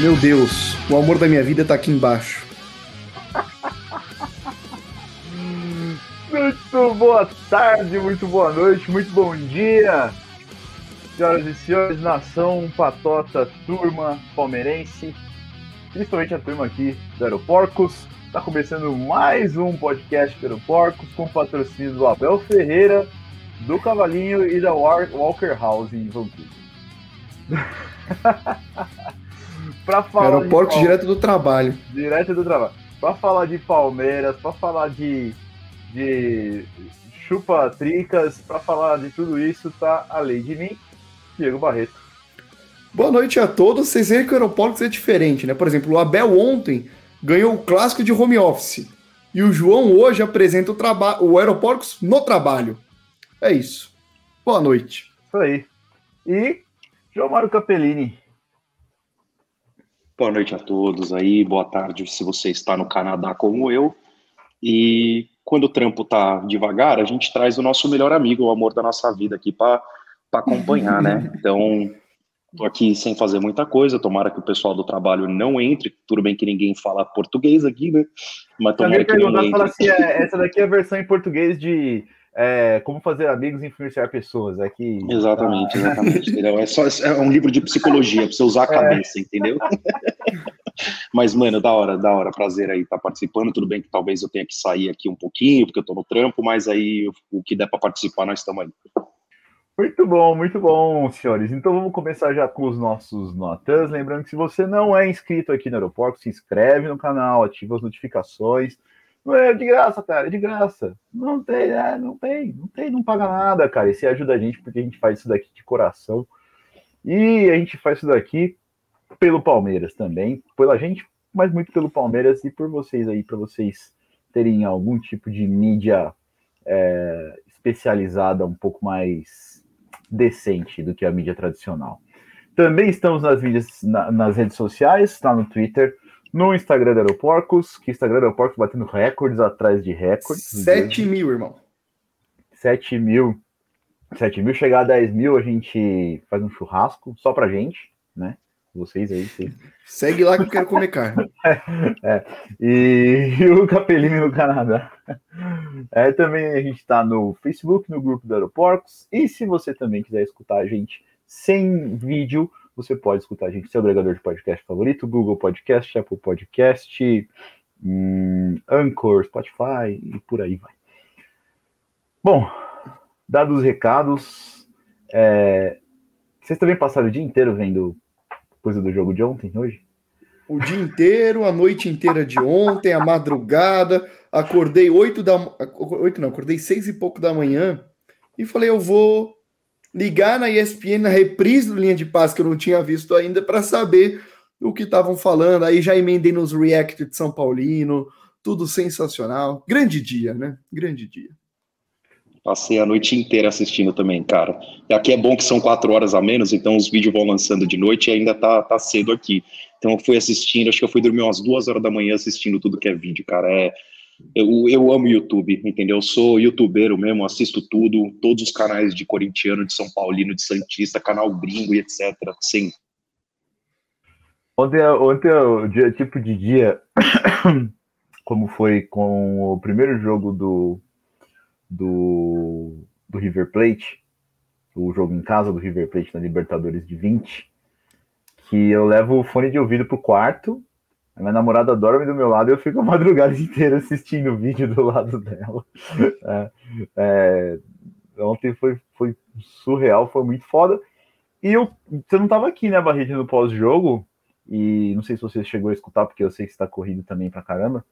Meu Deus, o amor da minha vida tá aqui embaixo. Muito boa tarde, muito boa noite, muito bom dia, senhoras e senhores, nação, patota, turma palmeirense, principalmente a turma aqui do Aeroporcos. Está começando mais um podcast do Aeroporcos com patrocínio do Abel Ferreira, do Cavalinho e da Walker House em Vancouver. para falar Aeroporto de direto do trabalho. Direto do trabalho. Para falar de Palmeiras, para falar de, de chupa-tricas, para falar de tudo isso, tá além de mim, Diego Barreto. Boa noite a todos. Vocês veem que o Aeroportos é diferente, né? Por exemplo, o Abel ontem ganhou o clássico de home office. E o João hoje apresenta o, traba o Aeroportos no trabalho. É isso. Boa noite. Isso aí. E João Mário Capellini. Boa noite a todos aí, boa tarde se você está no Canadá como eu. E quando o trampo tá devagar, a gente traz o nosso melhor amigo, o amor da nossa vida aqui para acompanhar, né? Então, tô aqui sem fazer muita coisa, tomara que o pessoal do trabalho não entre, tudo bem que ninguém fala português aqui, né? Mas tomara que não entre. Assim, é, essa daqui é a versão em português de é, como fazer amigos e influenciar pessoas. É que, exatamente, tá... exatamente. Entendeu? É, só, é um livro de psicologia para você usar a é. cabeça, é. entendeu? Mas, mano, da hora, da hora, prazer aí estar tá participando. Tudo bem que talvez eu tenha que sair aqui um pouquinho, porque eu tô no trampo, mas aí o que der para participar, nós estamos aí. Muito bom, muito bom, senhores. Então vamos começar já com os nossos notas. Lembrando que se você não é inscrito aqui no aeroporto, se inscreve no canal, ativa as notificações é de graça, cara, é de graça. Não tem, é, não tem, não tem, não paga nada, cara. E você ajuda a gente porque a gente faz isso daqui de coração. E a gente faz isso daqui pelo Palmeiras também, pela gente, mas muito pelo Palmeiras e por vocês aí, para vocês terem algum tipo de mídia é, especializada um pouco mais decente do que a mídia tradicional. Também estamos nas mídias, na, nas redes sociais, está no Twitter, no Instagram do Aeroporcos, que Instagram do Aeroporcos batendo recordes atrás de recordes. 7 mil, irmão. 7 mil. 7 mil, chegar a 10 mil, a gente faz um churrasco só pra gente, né? Vocês aí, vocês. Segue lá que eu quero comer carne. é, e, e, o Capelini no Canadá. É, também a gente está no Facebook, no grupo do Aeroporcos. E se você também quiser escutar a gente sem vídeo, você pode escutar a gente no seu agregador de podcast favorito, Google Podcast, Apple Podcast, hum, Anchor, Spotify e por aí vai. Bom, dados os recados, é... vocês também passaram o dia inteiro vendo coisa do jogo de ontem, hoje? O dia inteiro, a noite inteira de ontem, a madrugada, acordei oito da... oito não, acordei seis e pouco da manhã e falei, eu vou ligar na ESPN, na reprise do Linha de Paz, que eu não tinha visto ainda, para saber o que estavam falando. Aí já emendei nos React de São Paulino, tudo sensacional. Grande dia, né? Grande dia. Passei a noite inteira assistindo também, cara. E aqui é bom que são quatro horas a menos, então os vídeos vão lançando de noite e ainda tá, tá cedo aqui. Então eu fui assistindo, acho que eu fui dormir umas duas horas da manhã assistindo tudo que é vídeo, cara. É, eu, eu amo YouTube, entendeu? Eu sou youtubeiro mesmo, assisto tudo, todos os canais de corintiano, de São Paulino, de Santista, canal gringo e etc. Sim. Ontem, ontem o dia, tipo de dia, como foi com o primeiro jogo do, do, do River Plate, o jogo em casa do River Plate na Libertadores de 20, que eu levo o fone de ouvido pro quarto a minha namorada dorme do meu lado e eu fico a madrugada inteira assistindo o vídeo do lado dela. É, é, ontem foi, foi surreal, foi muito foda. E eu, você não tava aqui, né, Barreto, no pós-jogo, e não sei se você chegou a escutar, porque eu sei que você tá correndo também pra caramba.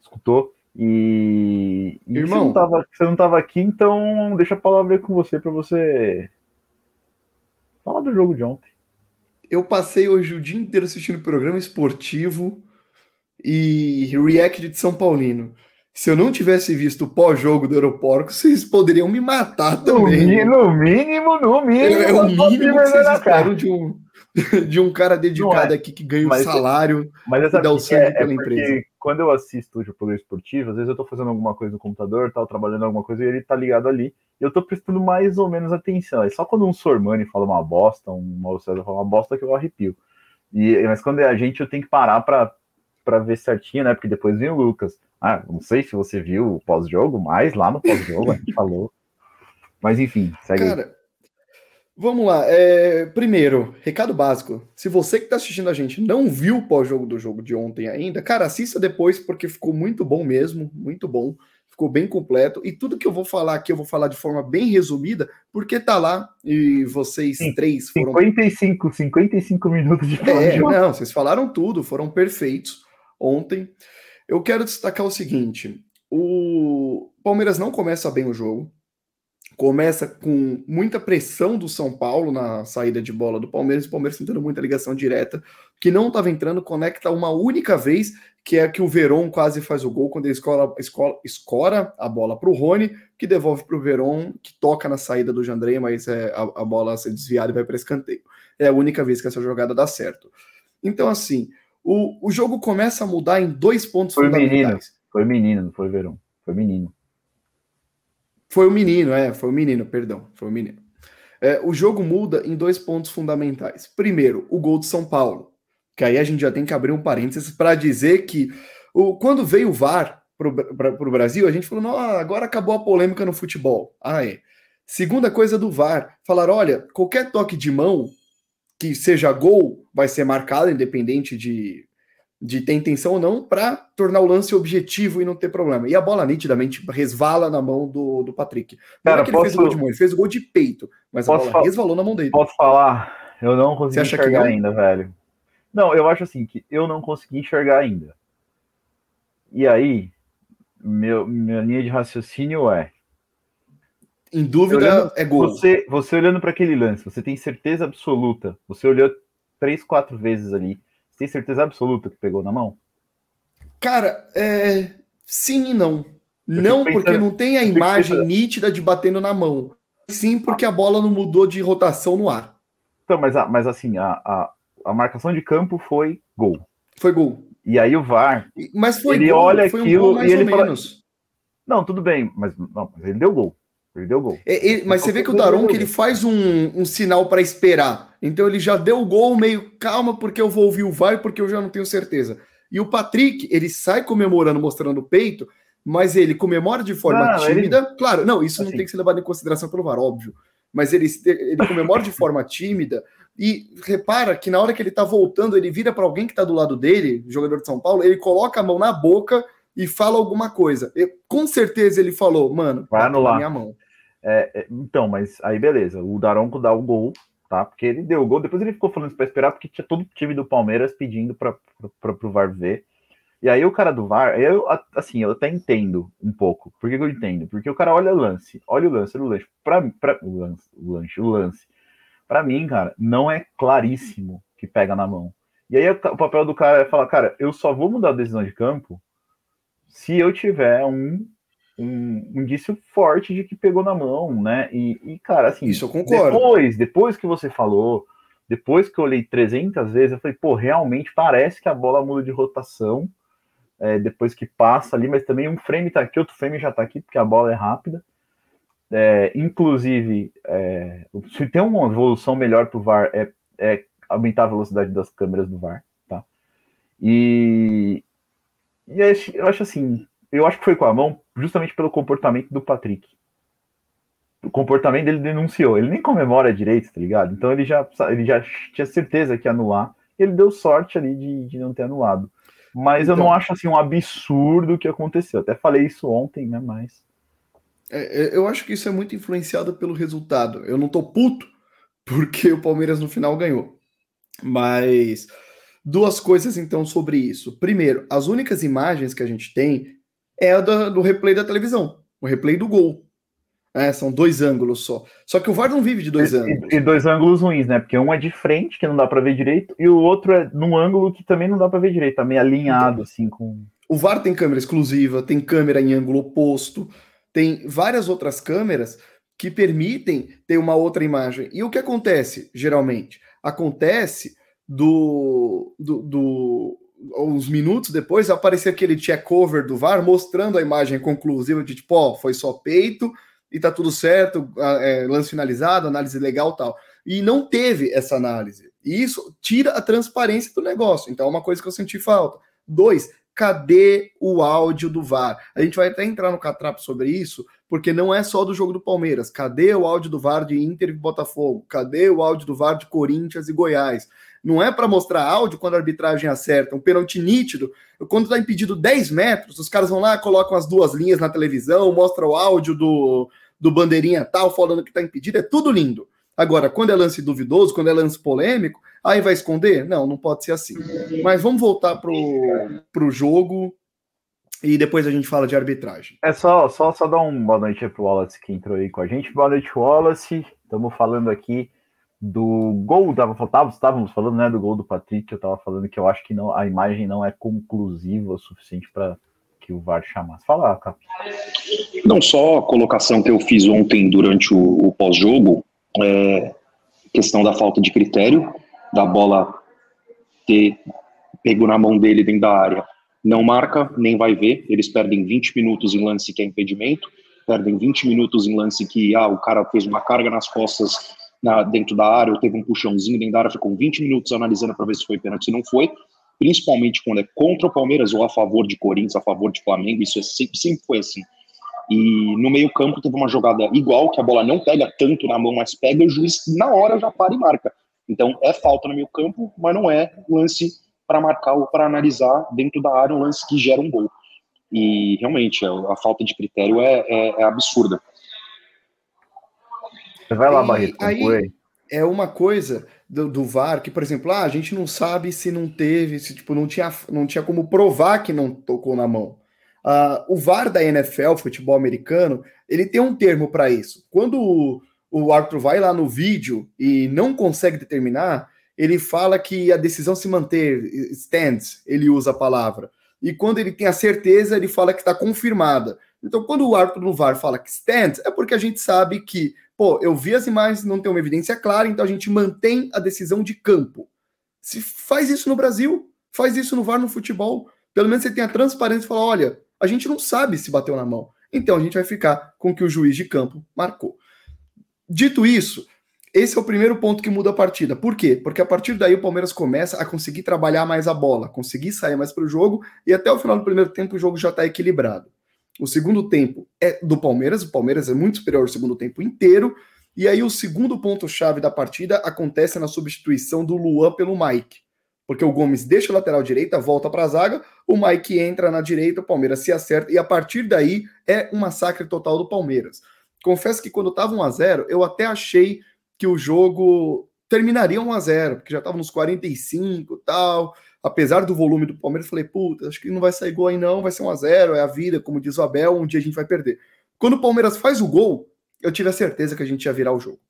Escutou? E, e Irmão, você não, tava, você não tava aqui, então deixa a palavra aí com você para você falar do jogo de ontem eu passei hoje o dia inteiro assistindo programa esportivo e react de São Paulino. Se eu não tivesse visto o pós-jogo do Aeroporto, vocês poderiam me matar também. No mínimo, no mínimo. É, é o mínimo que vocês esperam de um, de um cara dedicado é. aqui que ganha um salário mas essa e dá o sangue é, pela é empresa. Quando eu assisto o programa esportivo, às vezes eu tô fazendo alguma coisa no computador, tal, trabalhando alguma coisa, e ele tá ligado ali eu tô prestando mais ou menos atenção. É só quando um Sormani fala uma bosta, um Mauro fala uma bosta que eu arrepio. E, mas quando é a gente, eu tenho que parar para ver certinho, né? Porque depois vem o Lucas. Ah, não sei se você viu o pós-jogo, mas lá no pós-jogo a gente falou. Mas enfim, segue Cara, aí. Vamos lá. É, primeiro, recado básico. Se você que está assistindo a gente não viu o pós-jogo do jogo de ontem ainda, cara, assista depois, porque ficou muito bom mesmo, muito bom. Ficou bem completo. E tudo que eu vou falar aqui, eu vou falar de forma bem resumida, porque tá lá e vocês Sim, três foram. 55, 55 minutos de é, Não, vocês falaram tudo, foram perfeitos ontem. Eu quero destacar o seguinte: o Palmeiras não começa bem o jogo começa com muita pressão do São Paulo na saída de bola do Palmeiras, o Palmeiras tentando muita ligação direta, que não estava entrando, conecta uma única vez, que é que o Veron quase faz o gol quando ele escola, escola, escora a bola para o Rony, que devolve para o Veron, que toca na saída do Jandrei, mas é, a, a bola ser desviada e vai para escanteio. É a única vez que essa jogada dá certo. Então, assim, o, o jogo começa a mudar em dois pontos foi fundamentais. Menino, foi menino, não foi Veron, foi menino. Foi o menino, é, foi o menino, perdão, foi o menino. É, o jogo muda em dois pontos fundamentais. Primeiro, o gol de São Paulo, que aí a gente já tem que abrir um parênteses para dizer que o, quando veio o VAR para o Brasil, a gente falou, não, agora acabou a polêmica no futebol. Ah, é. Segunda coisa do VAR, falaram, olha, qualquer toque de mão que seja gol vai ser marcado, independente de de ter intenção ou não, para tornar o lance objetivo e não ter problema. E a bola nitidamente resvala na mão do, do Patrick. Não Cara, é que ele posso... fez o gol de mão, ele fez o gol de peito, mas a bola resvalou na mão dele. Posso falar? Eu não consegui enxergar ainda, velho. Não, eu acho assim que eu não consegui enxergar ainda. E aí, meu, minha linha de raciocínio é. Em dúvida, olhando, é gol. Você, você olhando para aquele lance, você tem certeza absoluta. Você olhou três, quatro vezes ali tem certeza absoluta que pegou na mão? Cara, é... sim e não. não, pensando, porque não tem a imagem pensando. nítida de batendo na mão. Sim, porque a bola não mudou de rotação no ar. Então, mas, mas assim, a, a, a marcação de campo foi gol. Foi gol. E aí o VAR. Mas foi ele gol, olha foi aquilo um e ele fala, Não, tudo bem, mas, não, mas ele deu gol. Ele deu gol. É, ele, mas você vê que o Daron que ele faz um, um sinal para esperar. Então ele já deu o gol meio calma porque eu vou ouvir o VAR porque eu já não tenho certeza. E o Patrick, ele sai comemorando, mostrando o peito, mas ele comemora de forma não, tímida. Ele... Claro, não, isso assim. não tem que ser levado em consideração pelo VAR, óbvio. Mas ele, ele comemora de forma tímida e repara que na hora que ele tá voltando, ele vira para alguém que tá do lado dele, jogador de São Paulo, ele coloca a mão na boca e fala alguma coisa. Eu, com certeza ele falou, mano, vai anular minha mão. É, é, então, mas aí beleza, o Daronco dá o gol, tá? Porque ele deu o gol, depois ele ficou falando pra esperar, porque tinha todo o time do Palmeiras pedindo para pro VAR ver. E aí o cara do VAR, eu, assim, eu até entendo um pouco. Por que, que eu entendo? Porque o cara olha o lance, olha o lance, olha o lance, pra, pra, o lance, o lance, o lance. Pra mim, cara, não é claríssimo que pega na mão. E aí o papel do cara é falar, cara, eu só vou mudar a decisão de campo se eu tiver um, um indício forte de que pegou na mão, né? E, e, cara, assim, isso eu concordo. Depois, depois que você falou, depois que eu olhei 300 vezes, eu falei, pô, realmente parece que a bola muda de rotação é, depois que passa ali, mas também um frame tá aqui, outro frame já tá aqui, porque a bola é rápida. É, inclusive, é, se tem uma evolução melhor para o VAR, é, é aumentar a velocidade das câmeras do VAR, tá? E, e eu acho assim, eu acho que foi com a mão justamente pelo comportamento do Patrick. O comportamento dele denunciou. Ele nem comemora direito, tá ligado? Então ele já, ele já tinha certeza que ia anular. Ele deu sorte ali de, de não ter anulado. Mas então, eu não então- acho assim um absurdo o que aconteceu. Até falei isso ontem, né? Mas. É, é, eu acho que isso é muito influenciado pelo resultado. Eu não tô puto porque o Palmeiras no final ganhou. Mas Duas coisas então sobre isso. Primeiro, as únicas imagens que a gente tem é a do, do replay da televisão, o replay do gol. É, são dois ângulos só. Só que o VAR não vive de dois e, ângulos. E dois ângulos ruins, né? Porque um é de frente, que não dá para ver direito, e o outro é num ângulo que também não dá para ver direito, tá meio alinhado, então, assim, com. O VAR tem câmera exclusiva, tem câmera em ângulo oposto, tem várias outras câmeras que permitem ter uma outra imagem. E o que acontece, geralmente? Acontece do, do, do uns minutos depois aparecia aquele check cover do VAR mostrando a imagem conclusiva de tipo, ó, foi só peito e tá tudo certo, é, lance finalizado, análise legal tal. E não teve essa análise. E isso tira a transparência do negócio. Então é uma coisa que eu senti falta. Dois, cadê o áudio do VAR? A gente vai até entrar no catrapo sobre isso, porque não é só do jogo do Palmeiras. Cadê o áudio do VAR de Inter e Botafogo? Cadê o áudio do VAR de Corinthians e Goiás? Não é para mostrar áudio quando a arbitragem acerta, um pênalti nítido. Quando está impedido 10 metros, os caras vão lá, colocam as duas linhas na televisão, mostra o áudio do, do bandeirinha tal, falando que está impedido, é tudo lindo. Agora, quando é lance duvidoso, quando é lance polêmico, aí vai esconder? Não, não pode ser assim. Mas vamos voltar pro, pro jogo e depois a gente fala de arbitragem. É só, só, só dar uma boa noite pro Wallace que entrou aí com a gente. Boa noite, Wallace. Estamos falando aqui do gol, tava, estávamos falando né, do gol do Patrick, eu estava falando que eu acho que não, a imagem não é conclusiva o suficiente para que o VAR chamasse. Fala, Cap. Não, só a colocação que eu fiz ontem durante o, o pós-jogo, é, questão da falta de critério, da bola ter pego na mão dele dentro da área, não marca, nem vai ver, eles perdem 20 minutos em lance que é impedimento, perdem 20 minutos em lance que ah, o cara fez uma carga nas costas na, dentro da área, ou teve um puxãozinho dentro da área, ficou 20 minutos analisando para ver se foi pênalti, se não foi. Principalmente quando é contra o Palmeiras ou a favor de Corinthians, a favor de Flamengo, isso é sempre, sempre foi assim. E no meio-campo teve uma jogada igual, que a bola não pega tanto na mão, mas pega, o juiz na hora já para e marca. Então é falta no meio-campo, mas não é lance para marcar ou para analisar dentro da área um lance que gera um gol. E realmente a, a falta de critério é, é, é absurda. Vai lá, Barreto, aí é uma coisa do, do, VAR que, por exemplo, ah, a gente não sabe se não teve, se tipo, não tinha, não tinha como provar que não tocou na mão. Uh, o VAR da NFL, futebol americano, ele tem um termo para isso. Quando o, o árbitro vai lá no vídeo e não consegue determinar, ele fala que a decisão se manter, stands, ele usa a palavra. E quando ele tem a certeza, ele fala que está confirmada. Então, quando o árbitro no VAR fala que stands, é porque a gente sabe que pô, eu vi as imagens, não tem uma evidência clara, então a gente mantém a decisão de campo. Se faz isso no Brasil, faz isso no VAR no futebol, pelo menos você tem a transparência e fala, olha, a gente não sabe se bateu na mão. Então a gente vai ficar com o que o juiz de campo marcou. Dito isso, esse é o primeiro ponto que muda a partida. Por quê? Porque a partir daí o Palmeiras começa a conseguir trabalhar mais a bola, conseguir sair mais para o jogo, e até o final do primeiro tempo o jogo já está equilibrado. O segundo tempo é do Palmeiras, o Palmeiras é muito superior ao segundo tempo inteiro. E aí o segundo ponto-chave da partida acontece na substituição do Luan pelo Mike. Porque o Gomes deixa o lateral direita, volta para a zaga, o Mike entra na direita, o Palmeiras se acerta, e a partir daí é um massacre total do Palmeiras. Confesso que quando estava 1 a 0 eu até achei que o jogo terminaria 1 a 0 porque já estava nos 45 e tal apesar do volume do Palmeiras, falei, puta, acho que não vai sair gol aí não, vai ser 1 a 0 é a vida, como diz o Abel, um dia a gente vai perder. Quando o Palmeiras faz o gol, eu tive a certeza que a gente ia virar o jogo.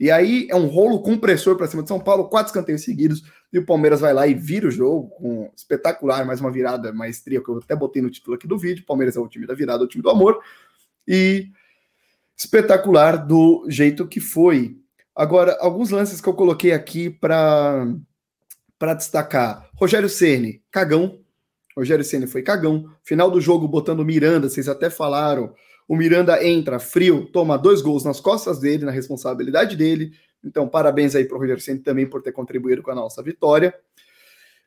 E aí é um rolo compressor para cima de São Paulo, quatro escanteios seguidos, e o Palmeiras vai lá e vira o jogo, com espetacular, mais uma virada, maestria, que eu até botei no título aqui do vídeo, Palmeiras é o time da virada, o time do amor, e espetacular do jeito que foi. Agora, alguns lances que eu coloquei aqui para destacar. Rogério Ceni, cagão. Rogério Ceni foi cagão. Final do jogo botando Miranda, vocês até falaram. O Miranda entra frio, toma dois gols nas costas dele, na responsabilidade dele. Então, parabéns aí para o Rogério Ceni também por ter contribuído com a nossa vitória.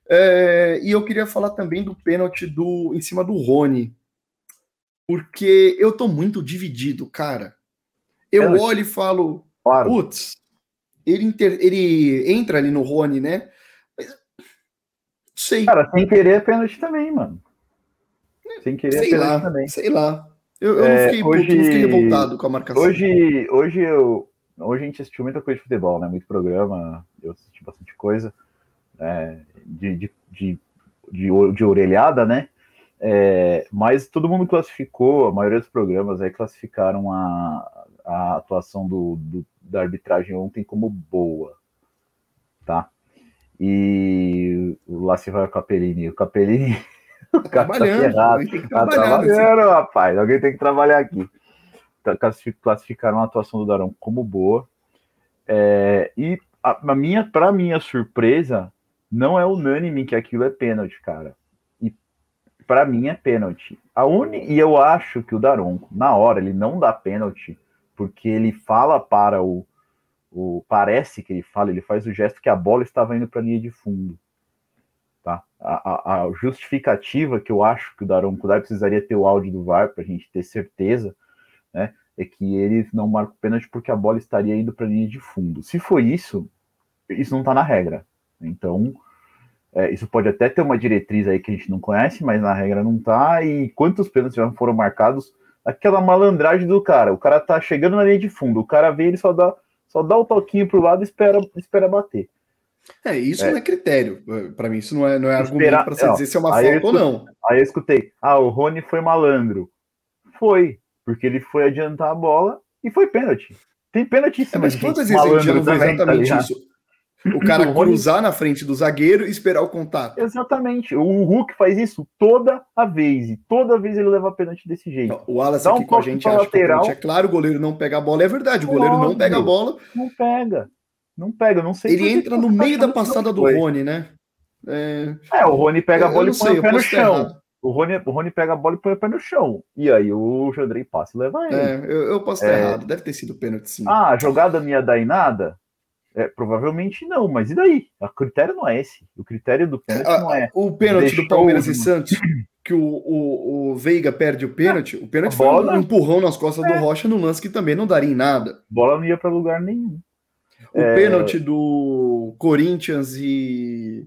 É, e eu queria falar também do pênalti do em cima do Rony, porque eu tô muito dividido, cara. Eu olho e falo, claro. putz, ele, inter, ele entra ali no Rony, né? Sei. Cara, sem querer é pênalti também, mano. Sem querer é sei é pênalti lá, também. Sei lá. Eu, eu é, não, fiquei, hoje, não, fiquei, revoltado com a marcação. Hoje, hoje, eu, hoje a gente assistiu muita coisa de futebol, né? Muito programa, eu assisti bastante coisa né? de, de, de, de, de orelhada, né? É, mas todo mundo classificou, a maioria dos programas aí classificaram a, a atuação do, do, da arbitragem ontem como boa, tá? E lá se vai o Capellini. O Capellini. O cara tá ferrado. Tá trabalhando, rapaz. Alguém tem que trabalhar aqui. Tá, classificaram a atuação do Darão como boa. É, e a, a minha, para minha surpresa, não é unânime que aquilo é pênalti, cara. E para mim é pênalti. A uni, e eu acho que o Daronco, na hora, ele não dá pênalti, porque ele fala para o, o, parece que ele fala, ele faz o gesto que a bola estava indo para a linha de fundo. Tá? A, a, a, justificativa que eu acho que o Daron Kudai precisaria ter o áudio do VAR para a gente ter certeza, né, é que ele não marca o pênalti porque a bola estaria indo para a linha de fundo. Se foi isso, isso não está na regra. Então, é, isso pode até ter uma diretriz aí que a gente não conhece, mas na regra não tá. E quantos pênaltis já foram marcados? Aquela malandragem do cara. O cara tá chegando na linha de fundo, o cara vê, ele só dá, só dá o toquinho pro lado e espera, espera bater. É, isso é. não é critério. Para mim, isso não é, não é argumento para você dizer se é uma falta ou não. Aí eu escutei, ah, o Rony foi malandro. Foi, porque ele foi adiantar a bola e foi pênalti. Tem pênalti é, Mas quantas vezes a gente não tá exatamente tá isso? O cara o cruzar Rony... na frente do zagueiro e esperar o contato. Exatamente. O Hulk faz isso toda a vez. E toda vez ele leva pênalti desse jeito. O Dá aqui com a gente acha lateral. que é claro, o goleiro não pega a bola. É verdade, o goleiro não pega a bola. Não pega. Não pega, não sei. Ele entra no meio da passada do Rony, né? É... é, o Rony pega a bola e põe sei, o pé no chão. O Rony, o Rony pega a bola e põe o pé no chão. E aí o Jandrei passa e leva ele. É, eu, eu posso estar é... errado. Deve ter sido pênalti, sim. Ah, a jogada não ia dar em nada? É, provavelmente não, mas e daí? O critério não é esse. O critério do pênalti é, não é. O pênalti do Palmeiras e Santos, que o, o, o Veiga perde o pênalti, o pênalti foi um empurrão nas costas é. do Rocha no lance que também não daria em nada. A bola não ia para lugar nenhum. O é... pênalti do Corinthians e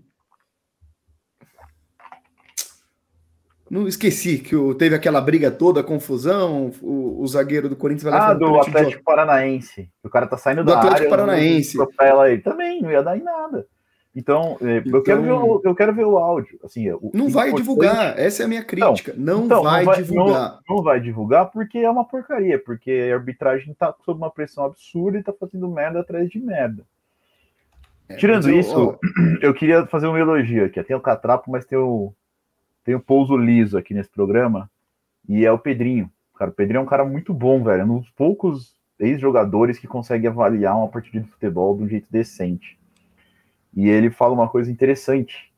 Não esqueci que o, teve aquela briga toda, confusão. O, o zagueiro do Corinthians vai lá. Ah, do Atlético de... Paranaense. O cara tá saindo do da Atlético área, Paranaense. Aí. Também, não ia dar em nada. Então, é, então... Eu, quero ver o, eu quero ver o áudio. Assim, o, não vai importante... divulgar, essa é a minha crítica. Não, então, vai, não vai divulgar. Não, não, vai divulgar porque é uma porcaria, porque a arbitragem tá sob uma pressão absurda e tá fazendo merda atrás de merda. É, Tirando eu, isso, ó... eu queria fazer um elogio aqui. Tem o Catrapo, mas tem o, tem o pouso liso aqui nesse programa, e é o Pedrinho. Cara, o Pedrinho é um cara muito bom, velho. É um dos poucos ex-jogadores que consegue avaliar uma partida de futebol de um jeito decente. E ele fala uma coisa interessante,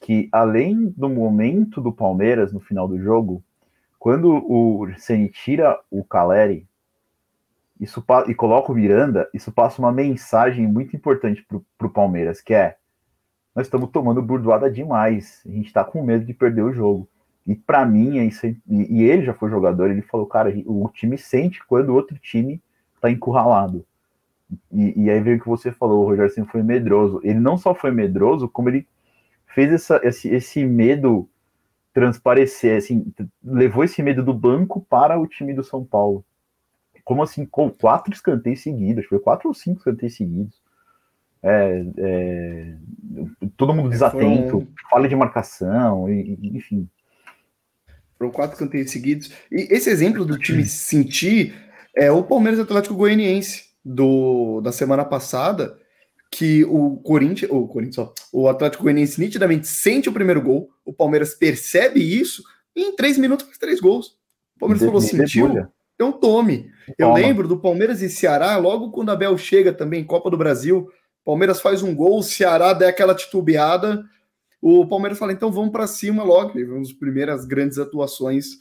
que além do momento do Palmeiras no final do jogo, quando o Ceni tira o Caleri isso, e coloca o Miranda, isso passa uma mensagem muito importante para o Palmeiras, que é nós estamos tomando burdoada demais. A gente está com medo de perder o jogo. E para mim, é isso, e, ele já foi jogador, ele falou, cara, o time sente quando o outro time está encurralado. E, e, aí veio o que você falou, o Rogério sempre foi medroso. Ele não só foi medroso, como ele fez essa, esse, esse medo transparecer, assim, levou esse medo do banco para o time do São Paulo. Como assim, com quatro escanteios seguidos, foi quatro ou cinco escanteios seguidos é, é, todo mundo desatento, Foram... falha de marcação, e, enfim. Foram quatro canteiros seguidos. E esse exemplo do time sentir é o Palmeiras Atlético Goianiense do, da semana passada, que o Corinthians, o Corinthians, ó, o Atlético Goianiense nitidamente sente o primeiro gol, o Palmeiras percebe isso e em três minutos faz três gols. O Palmeiras falou, sentiu, então tome. Eu Toma. lembro do Palmeiras e Ceará, logo quando a Bel chega também, Copa do Brasil, Palmeiras faz um gol, o Ceará dá aquela titubeada. O Palmeiras fala, então vamos para cima logo. E vamos as primeiras grandes atuações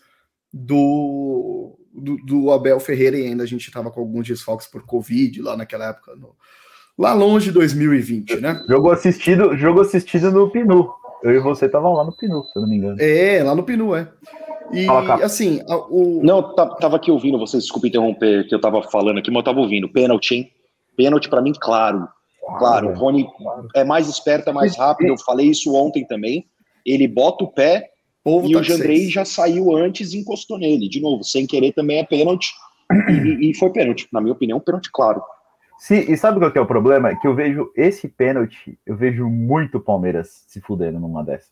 do, do, do, Abel Ferreira e ainda a gente estava com alguns desfalques por Covid lá naquela época, no, lá longe de 2020, né? Jogo assistido, jogo assistido no Pinu. Eu e você estavam lá no Pinu, se eu não me engano. É, lá no Pinu, é. E Fala, assim, o. Não, tava aqui ouvindo, vocês desculpe interromper, que eu tava falando aqui, mas eu tava ouvindo. Pênalti, hein? Pênalti para mim, claro. Claro, o Rony é mais esperto, é mais rápido. Eu falei isso ontem também. Ele bota o pé Povo e tá o Jandrei já saiu antes e encostou nele. De novo, sem querer também é pênalti. E, e, foi pênalti. Na minha opinião, pênalti claro. Sim, e sabe qual que é o problema? Que eu vejo esse pênalti, eu vejo muito Palmeiras se fudendo numa dessa.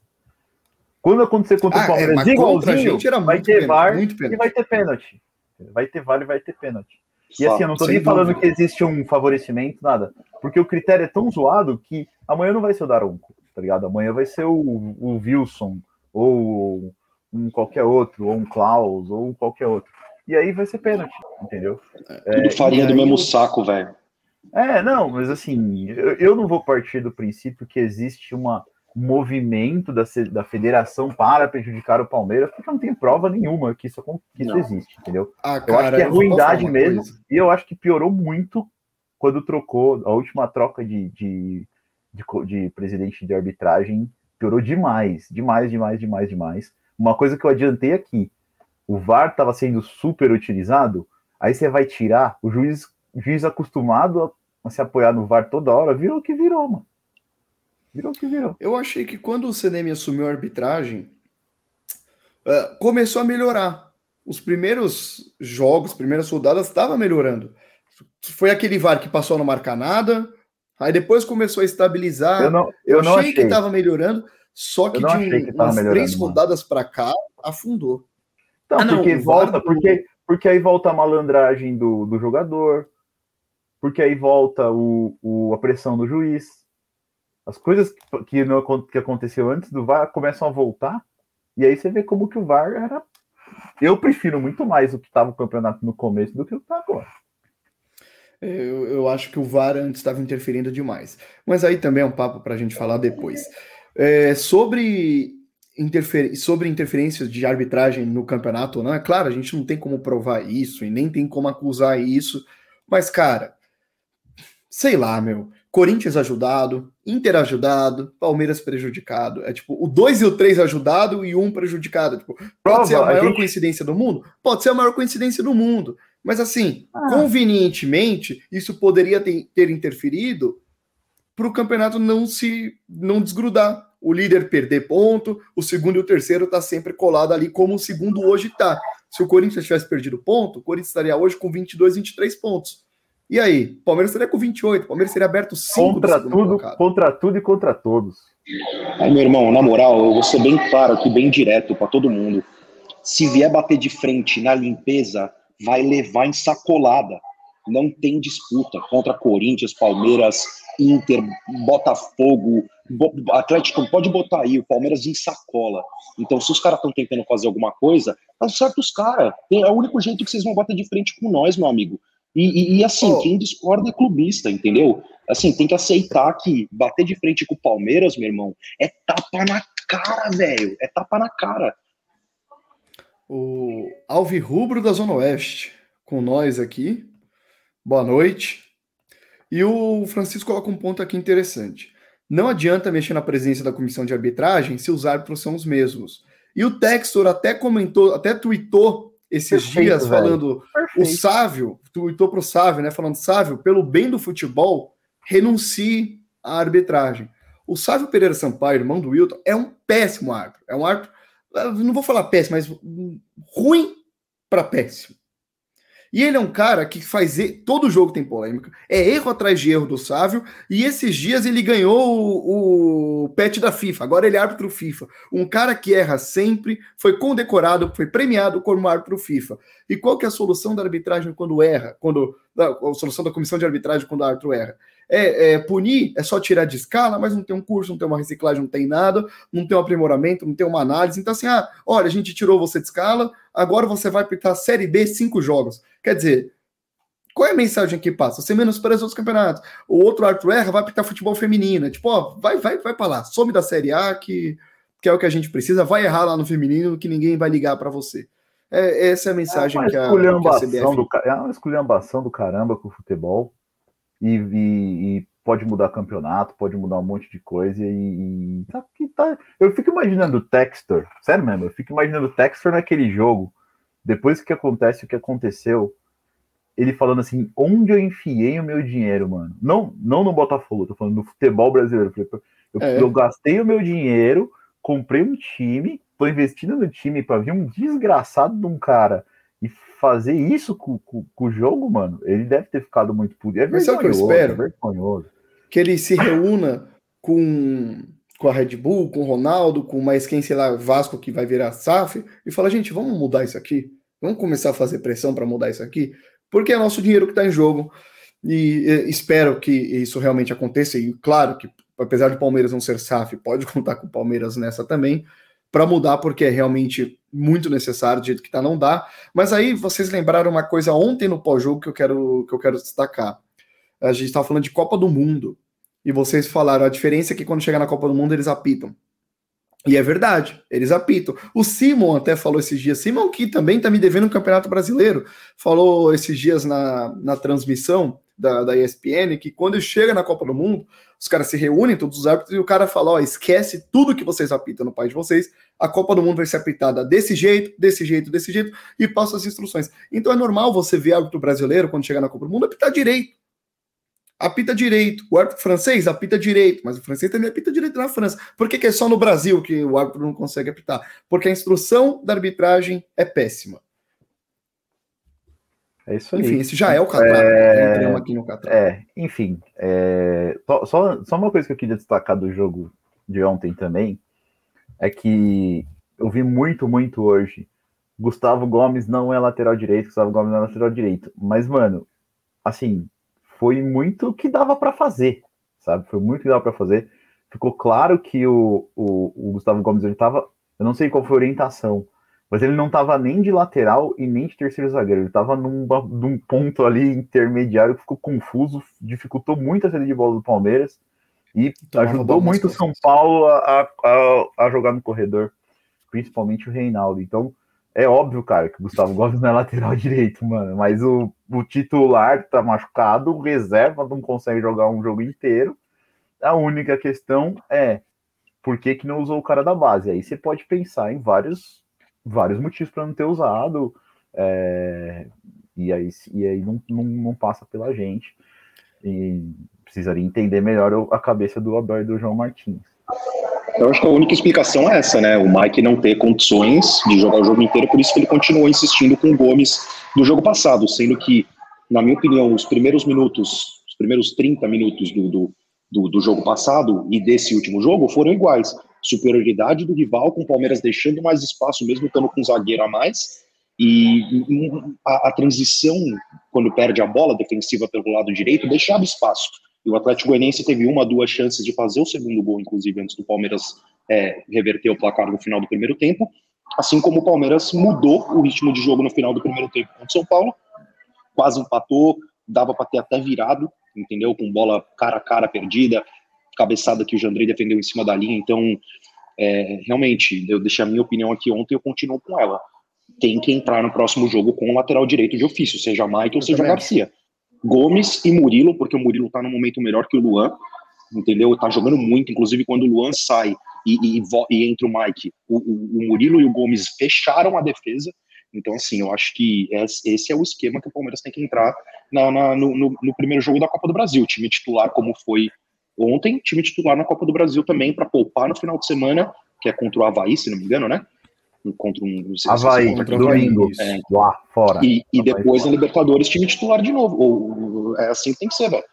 Quando acontecer contra ah, o é, Palmeiras é, igualzinho, vai ter VAR e vai ter pênalti. Vai ter VAR e vai ter pênalti. E assim, eu não tô nem falando que existe um favorecimento, nada. Porque o critério é tão zoado que amanhã não vai ser o Daronco, tá ligado? Amanhã vai ser o, o Wilson, ou um qualquer outro, ou um Klaus, ou qualquer outro. E aí vai ser pênalti, entendeu? É, tudo farinha do mesmo saco, velho. É, não, mas assim, eu, eu não vou partir do princípio que existe uma movimento da, da federação para prejudicar o Palmeiras, porque não tem prova nenhuma que isso, que isso existe, entendeu? Ah, cara, eu acho que é ruindade mesmo, coisa. e eu acho que piorou muito quando trocou a última troca de, de, de, de presidente de arbitragem, piorou demais, demais, demais, demais, demais. Uma coisa que eu adiantei aqui, o VAR estava sendo super utilizado, aí você vai tirar, o juiz, o juiz acostumado a, a se apoiar no VAR toda hora, virou o que virou, mano. Virou o que virou. Eu achei que quando o CNM assumiu a arbitragem, uh, começou a melhorar. Os primeiros jogos, primeiras rodadas, estava melhorando. Foi aquele VAR que passou a não marcar nada, aí depois começou a estabilizar. Eu, não, eu, eu achei, achei, que estava melhorando, só que de um, umas três rodadas para cá, afundou. Então, ah, não, porque volta, porque, porque aí volta a malandragem do, do jogador, porque aí volta o, o, a pressão do juiz. As coisas que, não, que aconteceu antes do VAR começam a voltar, e aí você vê como que o VAR era. Eu prefiro muito mais o que estava o campeonato no começo do que o que está agora. Eu, eu, acho que o VAR antes estava interferindo demais. Mas aí também é um papo para a gente falar depois. É, sobre, interfer sobre interferências de arbitragem no campeonato, não é claro, a gente não tem como provar isso e nem tem como acusar isso. Mas, cara, sei lá, meu. Corinthians ajudado, Inter ajudado, Palmeiras prejudicado. É tipo, o 2 e o 3 ajudado e o 1 um prejudicado. Tipo, pode Prova, ser a maior a gente... coincidência do mundo? Pode ser a maior coincidência do mundo. Mas assim, ah. convenientemente, isso poderia ter, ter interferido para o campeonato não se não desgrudar. O líder perder ponto, o segundo e o terceiro tá sempre colado ali, como o segundo hoje tá. Se o Corinthians tivesse perdido ponto, o Corinthians estaria hoje com 22, 23 pontos. E aí? O Palmeiras seria com 28, o Palmeiras seria aberto 5 contra tudo, contra tudo e contra todos. Aí, meu irmão, na moral, eu vou ser bem claro aqui, bem direto para todo mundo. Se vier bater de frente na limpeza, vai levar em sacolada. Não tem disputa contra Corinthians, Palmeiras, Inter, Botafogo, Atlético, pode botar aí, o Palmeiras em sacola. Então, se os caras estão tentando fazer alguma coisa, tá certo os caras. É o único jeito que vocês vão bater de frente com nós, meu amigo. E, e, e assim, oh. quem discorda é clubista, entendeu? Assim, tem que aceitar que bater de frente com o Palmeiras, meu irmão, é tapa na cara, velho. É tapa na cara. O Alvirrubro da Zona Oeste, com nós aqui. Boa noite. E o Francisco coloca um ponto aqui interessante. Não adianta mexer na presença da comissão de arbitragem se os árbitros são os mesmos. E o Textor até comentou, até tweetou esses Perfeito, dias velho. falando Perfeito. o Sávio, tweetou para o Sávio, né? Falando, Sávio, pelo bem do futebol, renuncie à arbitragem. O Sávio Pereira Sampaio, irmão do Wilton, é um péssimo árbitro. É um árbitro, não vou falar péssimo, mas ruim para péssimo. E ele é um cara que faz. Todo jogo tem polêmica. É erro atrás de erro do Sávio. E esses dias ele ganhou o, o pet da FIFA. Agora ele é árbitro FIFA. Um cara que erra sempre, foi condecorado, foi premiado como árbitro FIFA. E qual que é a solução da arbitragem quando erra? Quando, a solução da comissão de arbitragem quando o árbitro erra? é, é, punir, é só tirar de escala, mas não tem um curso, não tem uma reciclagem, não tem nada, não tem um aprimoramento, não tem uma análise. Então, assim, ah, olha, a gente tirou você de escala, agora você vai aplicar Série B cinco jogos. Quer dizer, qual é a mensagem que passa? Você menospreza outros campeonatos. O outro Arthur erra, vai aplicar futebol feminino. É tipo, ó, vai, vai, vai para lá, some da Série A, que, que é o que a gente precisa, vai errar lá no feminino, que ninguém vai ligar para você. É, essa é a mensagem é que, a, que a CBF... Do, é uma esculhambação do caramba com o futebol e, e, e, pode mudar campeonato, pode mudar um monte de coisa e, e tá, tá, eu fico imaginando o Textor, sério mesmo, eu fico imaginando o Textor naquele jogo, depois que acontece o que aconteceu, ele falando assim, onde eu enfiei o meu dinheiro, mano? Não, não no Botafogo, tô falando no futebol brasileiro. Eu, é. eu gastei o meu dinheiro, comprei um time, tô investindo no time para vir um desgraçado de um cara fazer isso com, com, com, o jogo, mano, ele deve ter ficado muito puto. É Mas sabe o que eu espero? É vergonhoso. Que ele se reúna com, com a Red Bull, com o Ronaldo, com mais quem, sei lá, Vasco que vai virar SAF, e fala, gente, vamos mudar isso aqui? Vamos começar a fazer pressão para mudar isso aqui? Porque é nosso dinheiro que está em jogo. E, e espero que isso realmente aconteça. E claro que, apesar de Palmeiras não ser SAF, pode contar com o Palmeiras nessa também para mudar, porque é realmente muito necessário, do jeito que está, não dá. Mas aí vocês lembraram uma coisa ontem no pós-jogo que eu quero que eu quero destacar. A gente estava falando de Copa do Mundo. E vocês falaram, a diferença é que quando chega na Copa do Mundo eles apitam. E é verdade, eles apitam. O Simon até falou esses dias, Simon que também tá me devendo um campeonato brasileiro, falou esses dias na, na transmissão da, da ESPN que quando chega na Copa do Mundo, os caras se reúnem, todos os árbitros, e o cara fala: ó, esquece tudo que vocês apitam no país de vocês, a Copa do Mundo vai ser apitada desse jeito, desse jeito, desse jeito, e passa as instruções. Então é normal você ver árbitro brasileiro, quando chegar na Copa do Mundo, apitar direito apita direito. O árbitro francês apita direito, mas o francês também apita direito na França. Por que, que é só no Brasil que o árbitro não consegue apitar? Porque a instrução da arbitragem é péssima. É isso aí. Enfim, esse já é o Catar. É, aqui no Catar. é enfim. É... Só, só uma coisa que eu queria destacar do jogo de ontem também é que eu vi muito, muito hoje. Gustavo Gomes não é lateral direito, Gustavo Gomes não é lateral direito. Mas, mano, assim, foi muito que dava para fazer, sabe? Foi muito que dava para fazer. Ficou claro que o, o, o Gustavo Gomes ele tava, eu não sei qual foi a orientação, mas ele não estava nem de lateral e nem de terceiro zagueiro. Ele estava num, num ponto ali intermediário que ficou confuso, dificultou muito a saída de bola do Palmeiras e ajudou muito o São Paulo a, a, a, jogar no corredor, principalmente o Reinaldo. Então, é óbvio, cara, que o Gustavo Gomes não é lateral direito, mano. Mas o, o titular tá machucado, o reserva não consegue jogar um jogo inteiro. A única questão é por que, que não usou o cara da base? Aí você pode pensar em vários, vários motivos para não ter usado. É, e aí, e aí não, não, não passa pela gente. E precisaria entender melhor a cabeça do Abel e do João Martins. Eu acho que a única explicação é essa, né? O Mike não ter condições de jogar o jogo inteiro, por isso que ele continuou insistindo com o Gomes do jogo passado, sendo que, na minha opinião, os primeiros minutos, os primeiros 30 minutos do, do, do, do jogo passado e desse último jogo foram iguais. Superioridade do rival, com o Palmeiras deixando mais espaço, mesmo estando com um zagueiro a mais, e a, a transição, quando perde a bola defensiva pelo lado direito, deixava espaço e o Atlético Goianiense teve uma, duas chances de fazer o segundo gol, inclusive, antes do Palmeiras é, reverter o placar no final do primeiro tempo. Assim como o Palmeiras mudou o ritmo de jogo no final do primeiro tempo contra o São Paulo, quase empatou, dava para ter até virado, entendeu? Com bola cara a cara perdida, cabeçada que o Jandrei defendeu em cima da linha. Então, é, realmente, eu deixei a minha opinião aqui ontem e eu continuo com ela. Tem que entrar no próximo jogo com o lateral direito de ofício, seja Mike ou seja Garcia. Gomes e Murilo, porque o Murilo tá no momento melhor que o Luan, entendeu? Tá jogando muito, inclusive quando o Luan sai e, e, e entra o Mike, o, o, o, Murilo e o Gomes fecharam a defesa. Então, assim, eu acho que esse é o esquema que o Palmeiras tem que entrar na, na, no, no, no, primeiro jogo da Copa do Brasil. Time titular, como foi ontem, time titular na Copa do Brasil também, para poupar no final de semana, que é contra o Havaí, se não me engano, né? contra um. Havaí, contra domingo, é, lá, fora. E, e depois na Libertadores, time titular de novo. Ou, é assim que tem que ser, velho.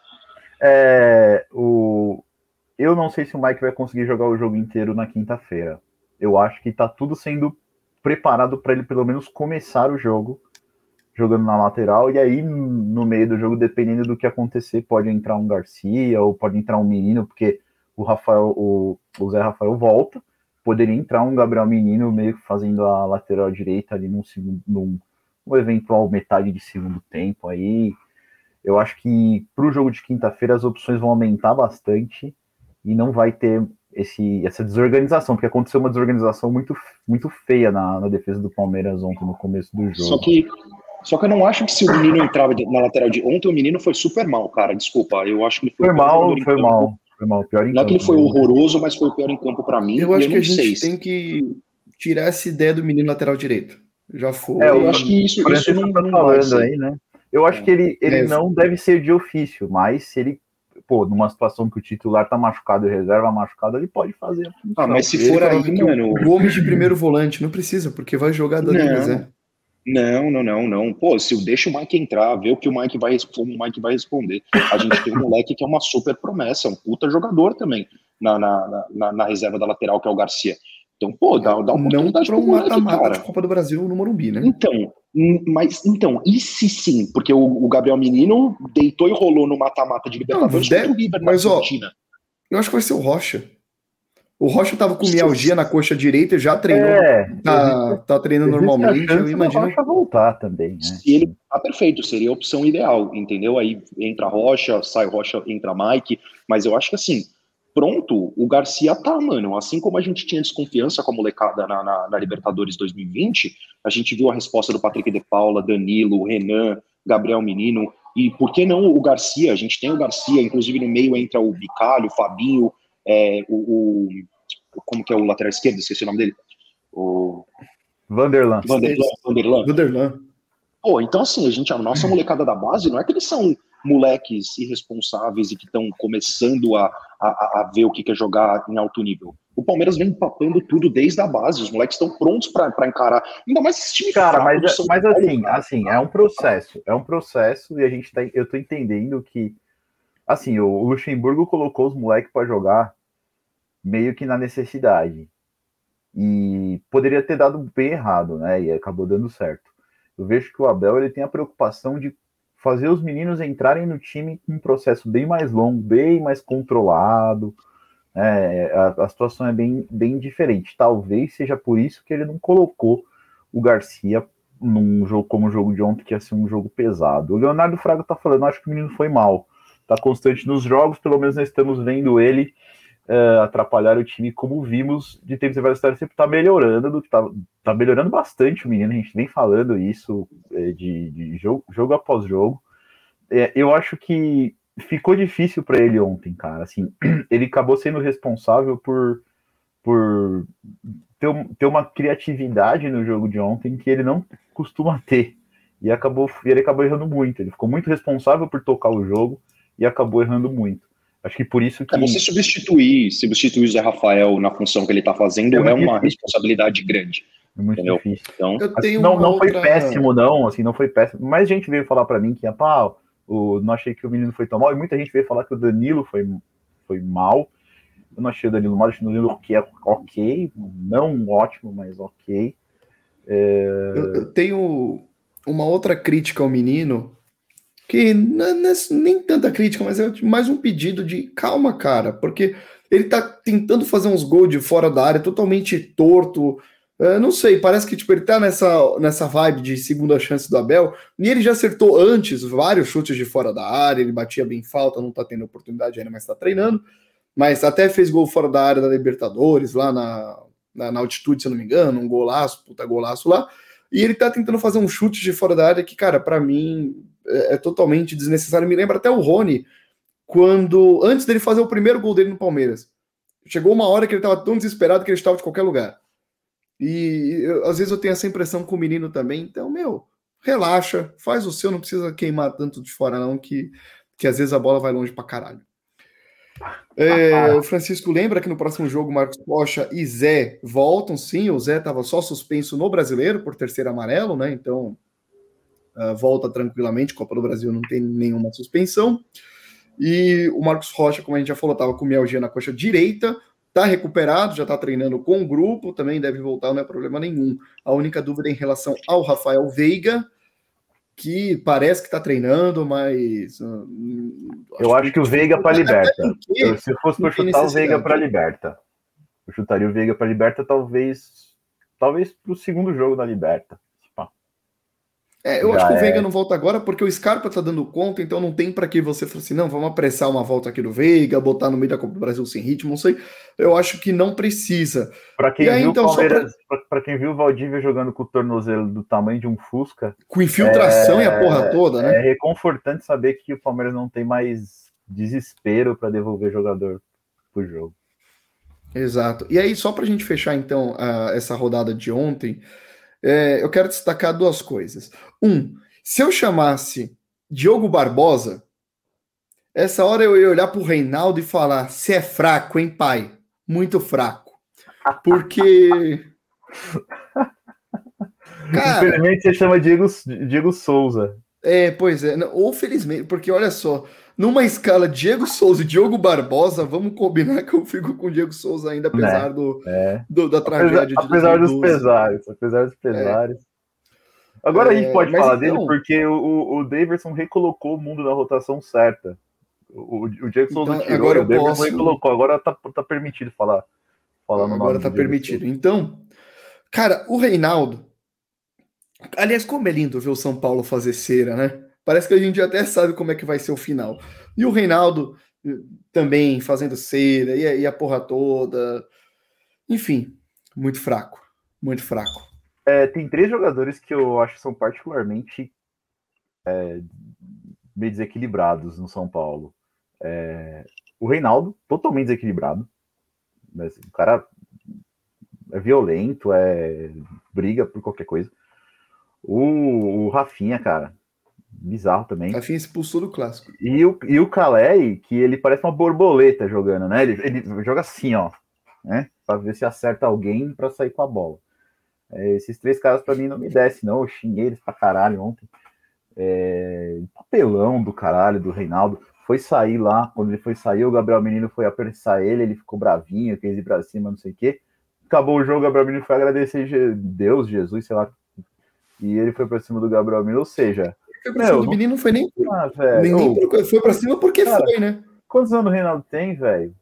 É, o... Eu não sei se o Mike vai conseguir jogar o jogo inteiro na quinta-feira. Eu acho que tá tudo sendo preparado para ele pelo menos começar o jogo jogando na lateral, e aí no meio do jogo, dependendo do que acontecer, pode entrar um Garcia ou pode entrar um menino, porque o Rafael, o, o Zé Rafael volta poderia entrar um Gabriel Menino meio que fazendo a lateral direita ali num, segundo, num, num eventual metade de segundo tempo aí. Eu acho que para o jogo de quinta-feira as opções vão aumentar bastante e não vai ter esse, essa desorganização, porque aconteceu uma desorganização muito, muito feia na, na defesa do Palmeiras ontem no começo do jogo. Só que, só que eu não acho que se o menino entrava na lateral de ontem, o menino foi super mal, cara. Desculpa, eu acho que ele foi, foi mal, foi mal. Foi mal, pior em Não é que ele foi horroroso, mas foi o pior em campo para mim. Eu acho eu que a gente sei. tem que tirar essa ideia do menino lateral direito. Já foi. É, eu acho que isso, isso não, tá não falando aí, né? Eu acho é. que ele, ele é. não deve ser de ofício, mas se ele, pô, numa situação que o titular tá machucado e reserva machucado, ele pode fazer. Ah, mas se for aí, mano. O Gomes de primeiro volante, não precisa, porque vai jogar da Zé. Não, não, não, não. Pô, se eu deixo o Mike entrar, ver o que o Mike vai, como o Mike vai responder. A gente tem um moleque que é uma super promessa, um puta jogador também na, na, na, na reserva da lateral, que é o Garcia. Então, pô, dá, dá uma Não para um mata-mata de Copa do Brasil no Morumbi, né? Então, mas, então, e se sim? Porque o, o Gabriel Menino deitou e rolou no mata-mata de Libertadores contra o River mas, na Argentina. Ó, eu acho que vai ser o Rocha. O Rocha tava com mialgia na coxa direita, já treinou, é, tá, tá treinando normalmente. Eu imagino. Rocha voltar também. Né? Se ele tá perfeito, seria a opção ideal, entendeu? Aí entra Rocha, sai Rocha, entra Mike, mas eu acho que assim, pronto, o Garcia tá, mano. Assim como a gente tinha desconfiança com a molecada na, na, na, Libertadores 2020, a gente viu a resposta do Patrick de Paula, Danilo, Renan, Gabriel Menino. E por que não o Garcia? A gente tem o Garcia, inclusive no meio entra o Bicalho, o Fabinho, é, o, o, Como que é o lateral esquerdo? Esqueci o nome dele. O. Vanderlan. Vanderlan. Vanderlan. Vanderlan. Pô, então assim, a gente, a nossa molecada da base, não é que eles são moleques irresponsáveis e que estão começando a, a, a, ver o que é jogar em alto nível. O Palmeiras vem empapando tudo desde a base, os moleques estão prontos para encarar. Ainda mais esse time Cara, mas, é, mas assim, assim, é um processo, é um processo e a gente tá, eu tô entendendo que assim, o Luxemburgo colocou os moleques para jogar meio que na necessidade. E poderia ter dado bem errado, né? E acabou dando certo. Eu vejo que o Abel ele tem a preocupação de fazer os meninos entrarem no time com um processo bem mais longo, bem mais controlado. É, a, a, situação é bem, bem diferente. Talvez seja por isso que ele não colocou o Garcia num jogo como o jogo de ontem, que ia ser um jogo pesado. O Leonardo Fraga tá falando, acho que o menino foi mal. Tá constante nos jogos, pelo menos nós estamos vendo ele uh, atrapalhar o time, como vimos de tempos em várias histórias, sempre tá melhorando, tá, tá melhorando bastante o menino, a gente vem falando isso é, de, de jogo, jogo após jogo. É, eu acho que ficou difícil para ele ontem, cara. Assim, ele acabou sendo responsável por, por ter, ter uma criatividade no jogo de ontem que ele não costuma ter. E acabou, ele acabou errando muito. Ele ficou muito responsável por tocar o jogo e acabou errando muito. Acho que por isso que. É, você substituir, substituir o Zé Rafael na função que ele está fazendo é, é uma difícil. responsabilidade grande. É muito entendeu? difícil. Então, assim, não, não outra... foi péssimo, não, assim, não foi péssimo. Mas gente veio falar para mim que, pá, o, não achei que o menino foi tão mal, e muita gente veio falar que o Danilo foi, foi mal. Eu não achei o Danilo mal, achei o Danilo que é ok, não ótimo, mas ok. É... Eu, eu tenho uma outra crítica ao menino, que não é nem tanta crítica, mas é mais um pedido de calma, cara, porque ele tá tentando fazer uns gols de fora da área totalmente torto. É, não sei, parece que tipo, ele tá nessa, nessa vibe de segunda chance do Abel, e ele já acertou antes vários chutes de fora da área, ele batia bem falta, não tá tendo oportunidade ainda, mas tá treinando. Mas até fez gol fora da área da Libertadores, lá na, na, na altitude, se eu não me engano, um golaço, puta golaço lá. E ele tá tentando fazer um chute de fora da área que, cara, para mim é, é, totalmente desnecessário. Me lembra até o Rony, quando antes dele fazer o primeiro gol dele no Palmeiras. Chegou uma hora que ele estava tão desesperado que ele estava de qualquer lugar. E eu, às vezes eu tenho essa impressão com o menino também. Então, meu, relaxa, faz o seu, não precisa queimar tanto de fora, não, que, que às vezes a bola vai longe pra caralho. É, o Francisco lembra que no próximo jogo Marcos Rocha e Zé voltam, sim. O Zé estava só suspenso no brasileiro por terceiro amarelo, né? Então uh, volta tranquilamente. Copa do Brasil não tem nenhuma suspensão. E o Marcos Rocha, como a gente já falou, estava com mialgia na coxa direita, está recuperado, já está treinando com o grupo, também deve voltar, não é problema nenhum. A única dúvida é em relação ao Rafael Veiga, que parece que está treinando, mas. Uh, eu acho que, que o Veiga para liberta. Eu, se fosse para chutar o Veiga para liberta. Eu chutaria o Veiga para liberta, talvez. Talvez para o segundo jogo da liberta. É, eu Já acho que o Veiga é... não volta agora porque o Scarpa tá dando conta, então não tem para que você falar assim, não, vamos apressar uma volta aqui do Veiga, botar no meio da Copa do Brasil sem ritmo, não sei. Eu acho que não precisa. Para quem, aí, viu então, pra... Pra quem viu o Valdívia jogando com o tornozelo do tamanho de um Fusca. Com infiltração é... e a porra toda, né? É reconfortante saber que o Palmeiras não tem mais desespero para devolver jogador pro jogo. Exato. E aí, só para a gente fechar então essa rodada de ontem é, eu quero destacar duas coisas. Um, se eu chamasse Diogo Barbosa, essa hora eu ia olhar para o Reinaldo e falar: se é fraco, hein, pai? Muito fraco. Porque. Cara, Infelizmente você chama Diego, Diego Souza. É, pois é. Ou felizmente, porque olha só, numa escala Diego Souza e Diogo Barbosa, vamos combinar que eu fico com o Diego Souza ainda, apesar é, do, é. do, da tragédia apesar, de Apesar dos pesares, apesar dos pesares. É. Agora a gente é, pode falar então... dele porque o, o Davidson recolocou o mundo na rotação certa. O, o Diego Souza então, tirou, agora o Davidson posso... recolocou, agora tá, tá permitido falar. falar no agora tá permitido. Então, cara, o Reinaldo. Aliás, como é lindo ver o São Paulo fazer cera, né? Parece que a gente até sabe como é que vai ser o final. E o Reinaldo também fazendo cera e, e a porra toda. Enfim, muito fraco. Muito fraco. É, tem três jogadores que eu acho que são particularmente é, meio desequilibrados no São Paulo. É, o Reinaldo, totalmente desequilibrado. Mas o cara é violento, é briga por qualquer coisa. O, o Rafinha, cara, bizarro também. Rafinha expulsou do clássico. E o, e o Calei, que ele parece uma borboleta jogando, né? Ele, ele joga assim, ó, né? Pra ver se acerta alguém para sair com a bola. É, esses três caras para mim não me desce, não. Eu xinguei eles pra caralho ontem. É, papelão do caralho do Reinaldo. Foi sair lá, quando ele foi sair, o Gabriel Menino foi apressar ele, ele ficou bravinho, quis ir pra cima, não sei o quê. Acabou o jogo, o Gabriel Menino foi agradecer Deus, Jesus, sei lá. E ele foi pra cima do Gabriel Menino, ou seja, foi pra cima do menino, não foi nem. Ah, velho. Nem, nem foi pra cima porque cara, foi, né? Quantos anos o Reinaldo tem, velho?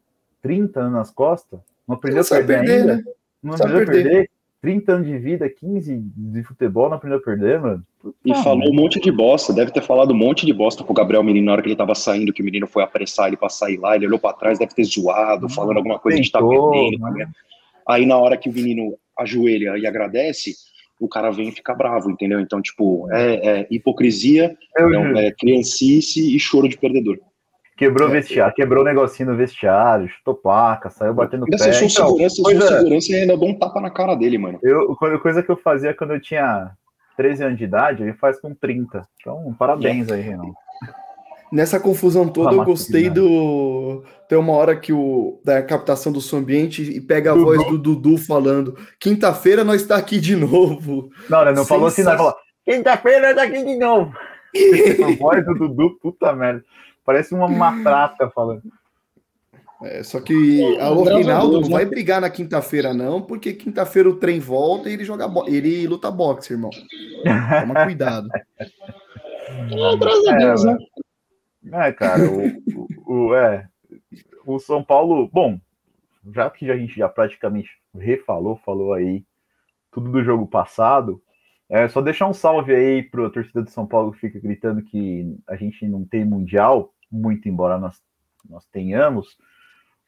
30 anos nas costas? Não aprendeu a perder, perder ainda? Né? Não aprendeu a perder. 30 anos de vida, 15 de futebol, não aprendeu a perder, mano. Puta e falou um monte de bosta, deve ter falado um monte de bosta pro Gabriel Menino na hora que ele tava saindo, que o menino foi apressar ele pra sair lá, ele olhou pra trás, deve ter zoado, falando alguma coisa tentou, de tá perdendo. Né? Aí na hora que o menino ajoelha e agradece, o cara vem e fica bravo, entendeu? Então, tipo, é, é hipocrisia, é, é criancice e choro de perdedor. Quebrou o vestiário, quebrou o negocinho no vestiário, chutou placa, saiu batendo pé. Sou então, segurança, eu sou segurança e ainda dou um tapa na cara dele, mano. Eu, coisa que eu fazia quando eu tinha 13 anos de idade, ele faz com 30. Então, parabéns aí, Renan. Nessa confusão toda, eu gostei do. Tem uma hora que o da captação do som ambiente e pega a voz do Dudu falando: Quinta-feira nós está aqui de novo. Não, não falou assim, não. Falou: Quinta-feira nós está aqui de novo. a voz do Dudu, puta merda. Parece uma matraca falando. É, só que o Rinaldo não vai brigar na quinta-feira, não, porque quinta-feira o trem volta e ele joga ele luta boxe, irmão. Toma cuidado. É, graças a Deus, né? É, cara, o, o, o, é, o São Paulo, bom, já que a gente já praticamente refalou, falou aí tudo do jogo passado, é só deixar um salve aí para a torcida do São Paulo que fica gritando que a gente não tem mundial, muito embora nós, nós tenhamos.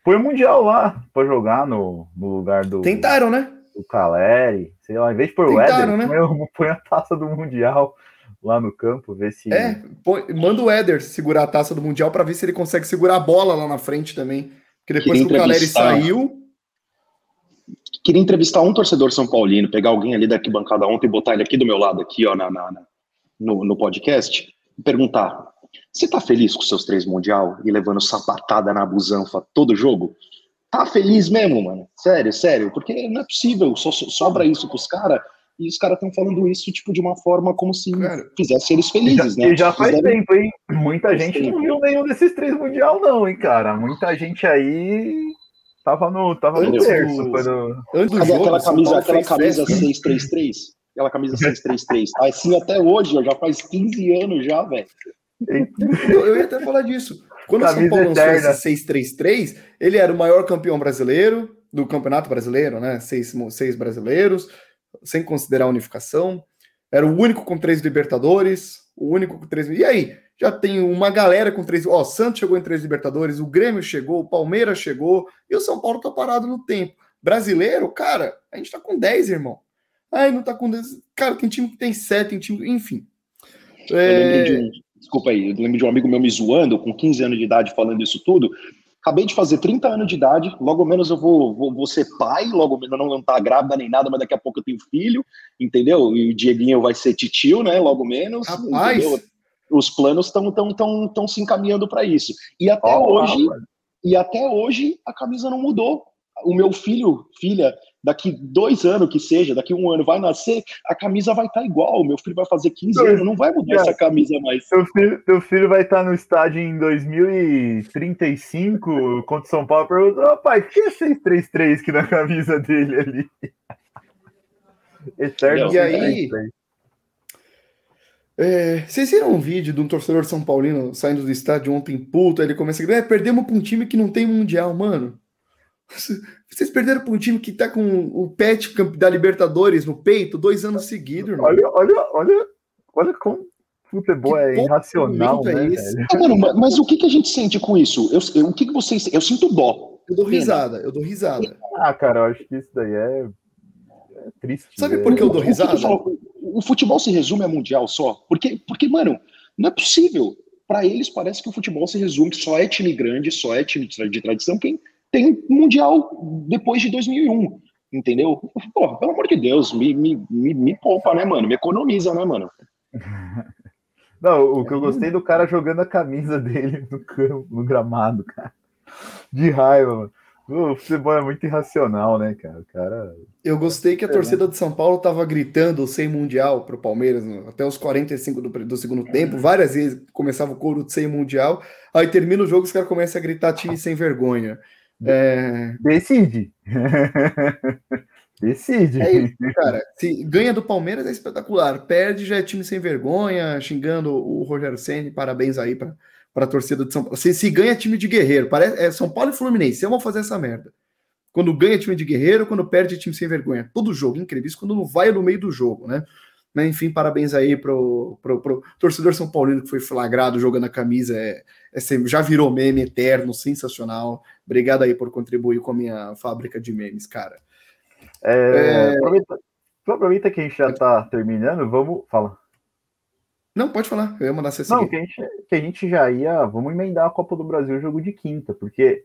Foi o mundial lá para jogar no, no lugar do. Tentaram, né? Do Caleri, sei lá, em vez de pôr o Éder, né? põe a taça do mundial lá no campo, ver se. É, põe, manda o Éder segurar a taça do Mundial para ver se ele consegue segurar a bola lá na frente também. Porque depois que o Caleri saiu. Queria entrevistar um torcedor São Paulino, pegar alguém ali da bancada ontem e botar ele aqui do meu lado, aqui, ó, na, na, na no, no podcast, e perguntar: você tá feliz com seus três Mundial e levando sapatada na busanfa todo jogo? Tá feliz mesmo, mano? Sério, sério, porque não é possível, só sobra isso pros caras e os caras estão falando isso, tipo, de uma forma como se cara, fizesse eles felizes, já, né? E já faz devem... tempo, hein? Muita gente não viu nenhum desses três mundial, não, hein, cara? Muita gente aí tava no, tava no terço. Quando... Antes do jogo, aquela camisa, aquela camisa 633? Aquela camisa 633. Assim até hoje, ó, já faz 15 anos já, velho. Eu, eu ia até falar disso. Quando o São Paulo lançou esse 633, ele era o maior campeão brasileiro do Campeonato Brasileiro, né? Seis, seis brasileiros, sem considerar a unificação. Era o único com três Libertadores, o único com três. E aí? Já tem uma galera com três. Ó, o Santos chegou em três Libertadores, o Grêmio chegou, o Palmeiras chegou, e o São Paulo tá parado no tempo. Brasileiro, cara, a gente tá com 10, irmão. Ai, não tá com 10. Cara, tem time que tem 7, tem time. Enfim. É... De um, desculpa aí, eu lembro de um amigo meu me zoando, com 15 anos de idade, falando isso tudo acabei de fazer 30 anos de idade, logo menos eu vou, vou, vou ser pai, logo menos não, não tá grávida nem nada, mas daqui a pouco eu tenho filho, entendeu? E o Dieguinho vai ser titio, né? Logo menos. Rapaz. Entendeu? Os planos estão tão, tão, tão se encaminhando para isso. E até oh, hoje, e até hoje a camisa não mudou. O meu filho, filha, daqui dois anos que seja, daqui um ano vai nascer, a camisa vai estar tá igual. Meu filho vai fazer 15 anos, não vai mudar essa camisa mais. Teu filho, teu filho vai estar tá no estádio em 2035 contra o São Paulo. Pergunta, oh, pai, que é 633 aqui na camisa dele ali? Eterno e aí, é, vocês viram um vídeo de um torcedor de São Paulino saindo do estádio ontem puto? Ele começa a dizer: é, perdemos para um time que não tem mundial, mano. Vocês perderam para um time que tá com o pet da Libertadores no peito dois anos seguidos, irmão. Olha, olha, olha, olha como futebol é irracional, né, é velho? Ah, mano, mas o que, que a gente sente com isso? Eu, eu, o que, que vocês. Eu sinto dó. Eu dou risada, eu dou risada. Ah, cara, eu acho que isso daí é, é triste. Sabe por que eu dou risada? o futebol se resume a mundial só? Porque, porque mano, não é possível. Para eles parece que o futebol se resume só é time grande, só é time de tradição quem tem mundial depois de 2001 entendeu? Porra, pelo amor de Deus, me, me, me, me poupa, né, mano? Me economiza, né, mano? Não, o que eu gostei do cara jogando a camisa dele no campo, no gramado, cara. De raiva, mano. O futebol é muito irracional, né, cara? O cara. Eu gostei que a torcida de São Paulo tava gritando sem mundial pro Palmeiras até os 45 do, do segundo tempo. Várias vezes começava o coro de sem mundial. Aí termina o jogo, os caras começam a gritar time sem vergonha. É... Decide. Decide. É isso, cara. Se ganha do Palmeiras é espetacular. Perde já é time sem vergonha, xingando o Rogério Senni. Parabéns aí para a torcida de São Paulo. Se, se ganha time de guerreiro, parece, é São Paulo e Fluminense. Eu vou fazer essa merda. Quando ganha time de guerreiro, quando perde time sem vergonha. Todo jogo, incrível. Isso quando não vai no meio do jogo, né? Mas, enfim, parabéns aí pro, pro, pro torcedor São Paulino que foi flagrado jogando a camisa. É, é, já virou meme eterno, sensacional. Obrigado aí por contribuir com a minha fábrica de memes, cara. É, é... Aproveita, aproveita, que a gente já está terminando, vamos. Fala. Não, pode falar. Eu ia mandar você seguir. Não, que a, gente, que a gente já ia. Vamos emendar a Copa do Brasil, o jogo de quinta, porque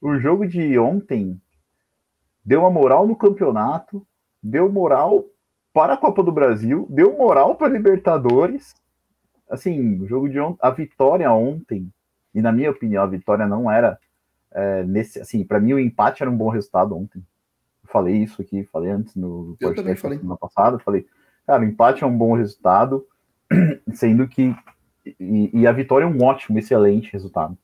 o jogo de ontem deu uma moral no campeonato, deu moral para a Copa do Brasil, deu moral para a Libertadores. Assim, o jogo de ontem, a vitória ontem, e na minha opinião, a vitória não era é, nesse. Assim, para mim, o empate era um bom resultado ontem. Eu falei isso aqui, falei antes no podcast falei. semana passada. Falei, cara, o empate é um bom resultado, sendo que. E, e a vitória é um ótimo, excelente resultado.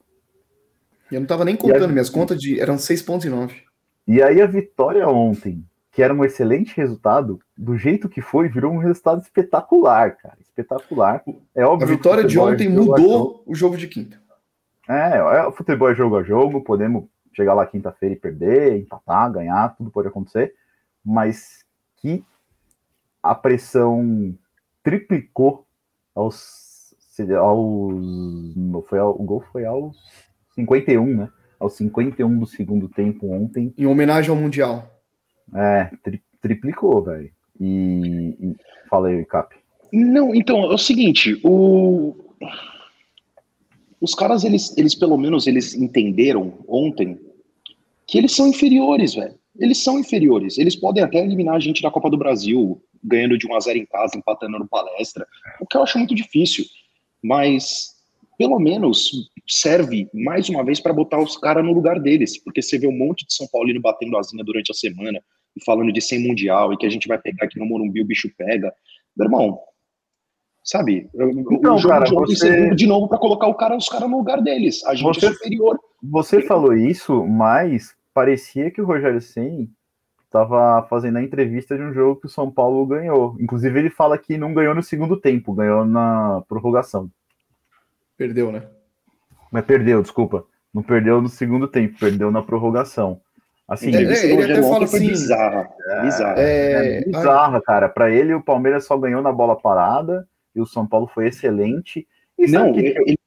Eu não estava nem contando, a, minhas contas de, eram 6 pontos e 9. E aí a vitória ontem que era um excelente resultado, do jeito que foi, virou um resultado espetacular, cara. Espetacular. É óbvio. A vitória de ontem mudou o jogo de quinta. É, é, o futebol é jogo a jogo, podemos chegar lá quinta-feira e perder, empatar, ganhar, tudo pode acontecer, mas que a pressão triplicou aos, aos foi ao, o gol foi aos 51, né? Aos 51 do segundo tempo ontem. Em homenagem ao Mundial. É, tri, triplicou, velho. E, e falei, Cap. Não, então, é o seguinte, o... os caras, eles, eles pelo menos, eles entenderam ontem que eles são inferiores, velho. Eles são inferiores. Eles podem até eliminar a gente da Copa do Brasil, ganhando de 1 a 0 em casa, empatando no palestra, o que eu acho muito difícil. Mas, pelo menos, serve mais uma vez para botar os caras no lugar deles, porque você vê um monte de São Paulino batendo asinha durante a semana, e falando de 100 mundial e que a gente vai pegar aqui no Morumbi, o bicho pega. Meu irmão, sabe? Então, o jogo cara, de você... de novo para colocar o cara, os caras no lugar deles. A gente você, é superior. Você falou isso, mas parecia que o Rogério Senni estava fazendo a entrevista de um jogo que o São Paulo ganhou. Inclusive, ele fala que não ganhou no segundo tempo, ganhou na prorrogação. Perdeu, né? Mas perdeu, desculpa. Não perdeu no segundo tempo, perdeu na prorrogação. Assim, é, ele, ele até fala assim, bizarra, é, bizarra. É, é bizarra, cara. Para ele, o Palmeiras só ganhou na bola parada e o São Paulo foi excelente. E não, que ele...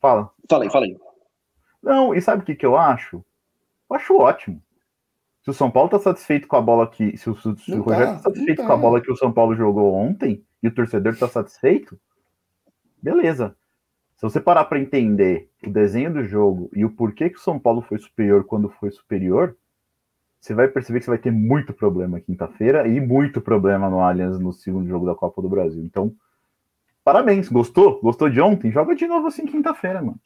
fala. Falei, falei. Não, e sabe o que, que eu acho? Eu acho ótimo. Se o São Paulo tá satisfeito com a bola que. Se o, se o Rogério tá, tá satisfeito tá. com a bola que o São Paulo jogou ontem e o torcedor tá satisfeito, beleza. Se você parar para entender o desenho do jogo e o porquê que o São Paulo foi superior quando foi superior, você vai perceber que você vai ter muito problema quinta-feira e muito problema no Allianz no segundo jogo da Copa do Brasil. Então, parabéns, gostou? Gostou de ontem? Joga de novo assim quinta-feira, mano.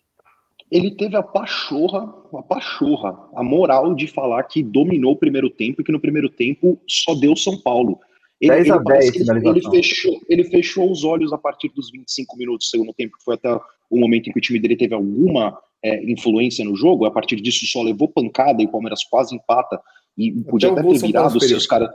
Ele teve a pachorra, a pachorra, a moral de falar que dominou o primeiro tempo e que no primeiro tempo só deu São Paulo. Ele, 10 a 10 ele, ele, fechou, ele fechou os olhos a partir dos 25 minutos do segundo tempo, que foi até o momento em que o time dele teve alguma é, influência no jogo. A partir disso, só levou pancada e o Palmeiras quase empata. E podia até, ter virado se os caras.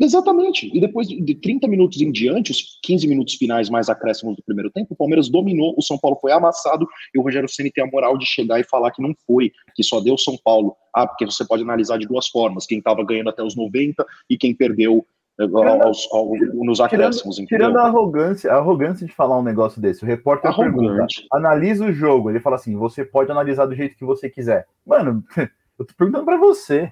Exatamente. E depois de 30 minutos em diante, os 15 minutos finais mais acréscimos do primeiro tempo, o Palmeiras dominou, o São Paulo foi amassado e o Rogério Ceni tem a moral de chegar e falar que não foi, que só deu São Paulo. Ah, porque você pode analisar de duas formas, quem estava ganhando até os 90 e quem perdeu aos, aos, nos acréscimos. Tirando, tirando, a arrogância, a arrogância de falar um negócio desse, o repórter pergunta, analisa o jogo, ele fala assim, você pode analisar do jeito que você quiser. Mano, eu tô perguntando para você.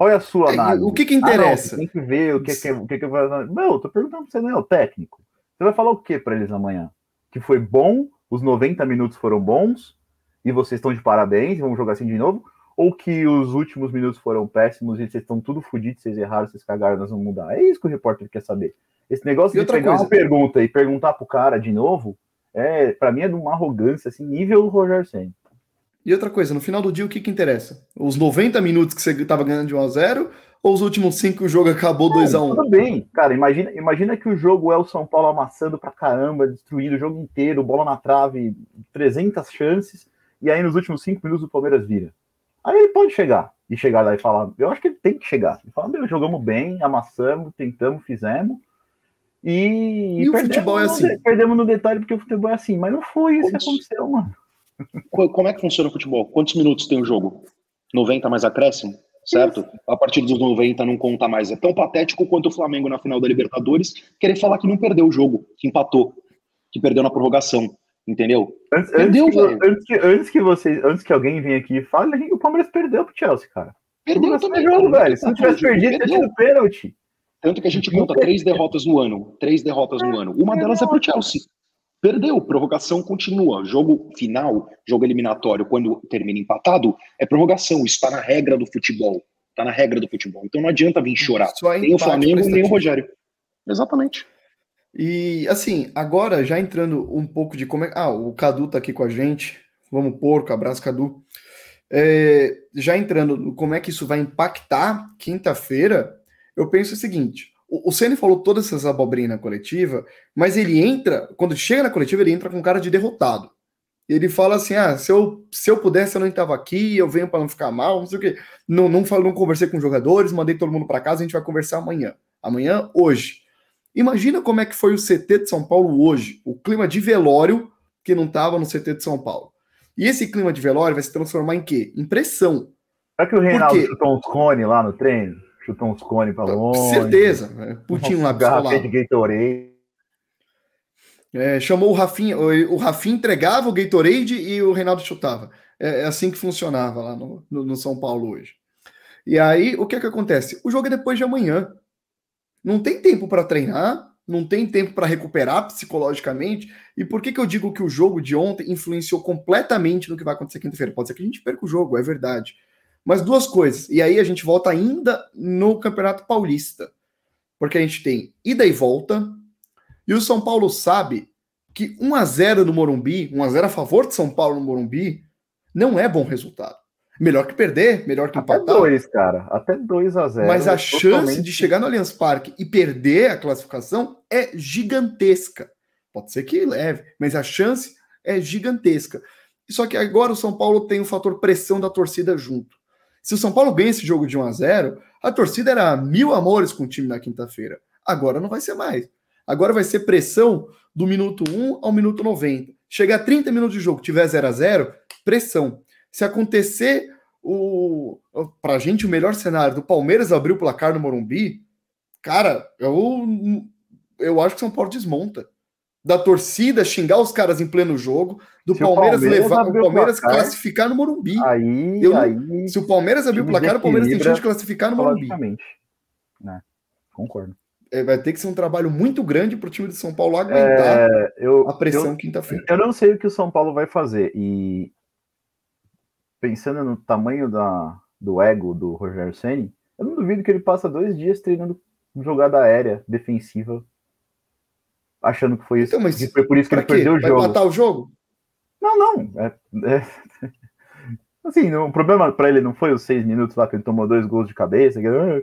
Qual é a sua é, análise? O que que interessa? Ah, não, tem que ver o que, que, o que, que vai. Não, eu tô perguntando pra você, não é o técnico. Você vai falar o que para eles amanhã? Que foi bom, os 90 minutos foram bons, e vocês estão de parabéns, vamos jogar assim de novo? Ou que os últimos minutos foram péssimos e vocês estão tudo fodidos, vocês erraram, vocês cagaram, nós vamos mudar? É isso que o repórter quer saber. Esse negócio e de pegar coisa. uma pergunta e perguntar pro cara de novo, é, para mim é de uma arrogância, assim, nível Roger Senna. E outra coisa, no final do dia, o que, que interessa? Os 90 minutos que você estava ganhando de 1 a 0 ou os últimos 5 que o jogo acabou 2 a 1 Tudo bem, cara. Imagina, imagina que o jogo é o São Paulo amassando pra caramba, destruindo o jogo inteiro, bola na trave, 300 chances, e aí nos últimos 5 minutos o Palmeiras vira. Aí ele pode chegar e chegar lá e falar. Eu acho que ele tem que chegar. E falar, meu, jogamos bem, amassamos, tentamos, fizemos. E, e o futebol é assim. Perdemos no detalhe porque o futebol é assim, mas não foi isso que aconteceu, mano. Como é que funciona o futebol? Quantos minutos tem o jogo? 90 mais acréscimo? Certo? A partir dos 90 não conta mais. É tão patético quanto o Flamengo na final da Libertadores querer falar que não perdeu o jogo, que empatou, que perdeu na prorrogação. Entendeu? Antes, perdeu, antes, que, antes, que, antes que vocês, antes que alguém venha aqui e fale, o Palmeiras perdeu pro Chelsea, cara. Perdeu também. Jogo, velho. Se não tivesse perdido, teria tido pênalti. Tanto que a gente conta três derrotas no ano. Três derrotas no ano. Uma delas é pro Chelsea. Perdeu, prorrogação continua. Jogo final, jogo eliminatório, quando termina empatado, é prorrogação. Isso está na regra do futebol. Está na regra do futebol. Então não adianta vir chorar. Nem o Flamengo, nem o Rogério. Exatamente. E assim, agora já entrando um pouco de como é. Ah, o Cadu tá aqui com a gente. Vamos porco, abraço, Cadu. É, já entrando no como é que isso vai impactar quinta-feira, eu penso o seguinte: o, o Ceni falou todas essas abobrinhas na coletiva, mas ele entra, quando chega na coletiva, ele entra com cara de derrotado. Ele fala assim: ah, se eu, se eu pudesse, eu não estava aqui, eu venho para não ficar mal, não sei o quê. Não, não, não conversei com os jogadores, mandei todo mundo para casa, a gente vai conversar amanhã. Amanhã, hoje. Imagina como é que foi o CT de São Paulo hoje, o clima de velório que não estava no CT de São Paulo. E esse clima de velório vai se transformar em quê? Em pressão. Será que o Reinaldo chutou uns cones lá no treino? Chutou uns cones para longe? Certeza. Putinho lá garrafa de Gatorade. É, chamou o Rafinha, o, o Rafinha entregava o Gatorade e o Reinaldo chutava. É, é assim que funcionava lá no, no, no São Paulo hoje. E aí, o que é que acontece? O jogo é depois de amanhã. Não tem tempo para treinar, não tem tempo para recuperar psicologicamente. E por que, que eu digo que o jogo de ontem influenciou completamente no que vai acontecer quinta-feira? Pode ser que a gente perca o jogo, é verdade. Mas duas coisas. E aí a gente volta ainda no Campeonato Paulista. Porque a gente tem ida e volta. E o São Paulo sabe que 1 a 0 no Morumbi, 1 a 0 a favor de São Paulo no Morumbi, não é bom resultado. Melhor que perder, melhor que empatar. Até dois, cara. Até 2 a 0 Mas a é chance totalmente... de chegar no Allianz Parque e perder a classificação é gigantesca. Pode ser que leve, mas a chance é gigantesca. Só que agora o São Paulo tem o fator pressão da torcida junto. Se o São Paulo ganha esse jogo de 1 a 0 a torcida era mil amores com o time na quinta-feira. Agora não vai ser mais. Agora vai ser pressão do minuto 1 ao minuto 90. Chegar a 30 minutos de jogo, tiver 0 a 0 pressão. Se acontecer o pra gente o melhor cenário do Palmeiras abrir o placar no Morumbi, cara, eu eu acho que São Paulo desmonta. Da torcida xingar os caras em pleno jogo, do Palmeiras, Palmeiras, levar o Palmeiras placar, classificar no Morumbi. Aí, eu, aí, se o Palmeiras abrir o placar, o Palmeiras tem chance de classificar no Morumbi. Né? Concordo. É, vai ter que ser um trabalho muito grande para o time de São Paulo aguentar é, eu, a pressão quinta-feira. Eu não sei o que o São Paulo vai fazer. E pensando no tamanho da, do ego do Roger Senni, eu não duvido que ele passa dois dias treinando jogada aérea defensiva, achando que foi isso. Então, mas foi por isso que ele quê? perdeu o jogo. Vai matar o jogo? Não, não. É, é... Assim, o problema para ele não foi os seis minutos lá que ele tomou dois gols de cabeça, que, ah,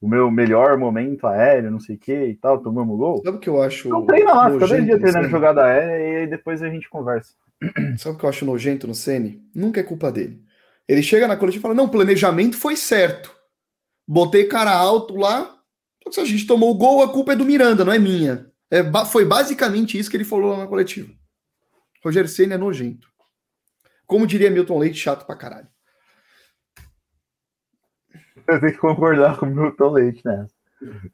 o meu melhor momento aéreo, não sei o que e tal, tomamos gol. Sabe o que eu acho? Não treina lá, fica dois dias treinando jogada aérea e aí depois a gente conversa. Sabe o que eu acho nojento no Sene? Nunca é culpa dele. Ele chega na coletiva e fala: não, o planejamento foi certo. Botei cara alto lá. Se a gente tomou o gol, a culpa é do Miranda, não é minha. É, foi basicamente isso que ele falou lá na coletiva. Rogério Senna é nojento. Como diria Milton Leite, chato pra caralho. Eu tenho que concordar com o Milton Leite nessa.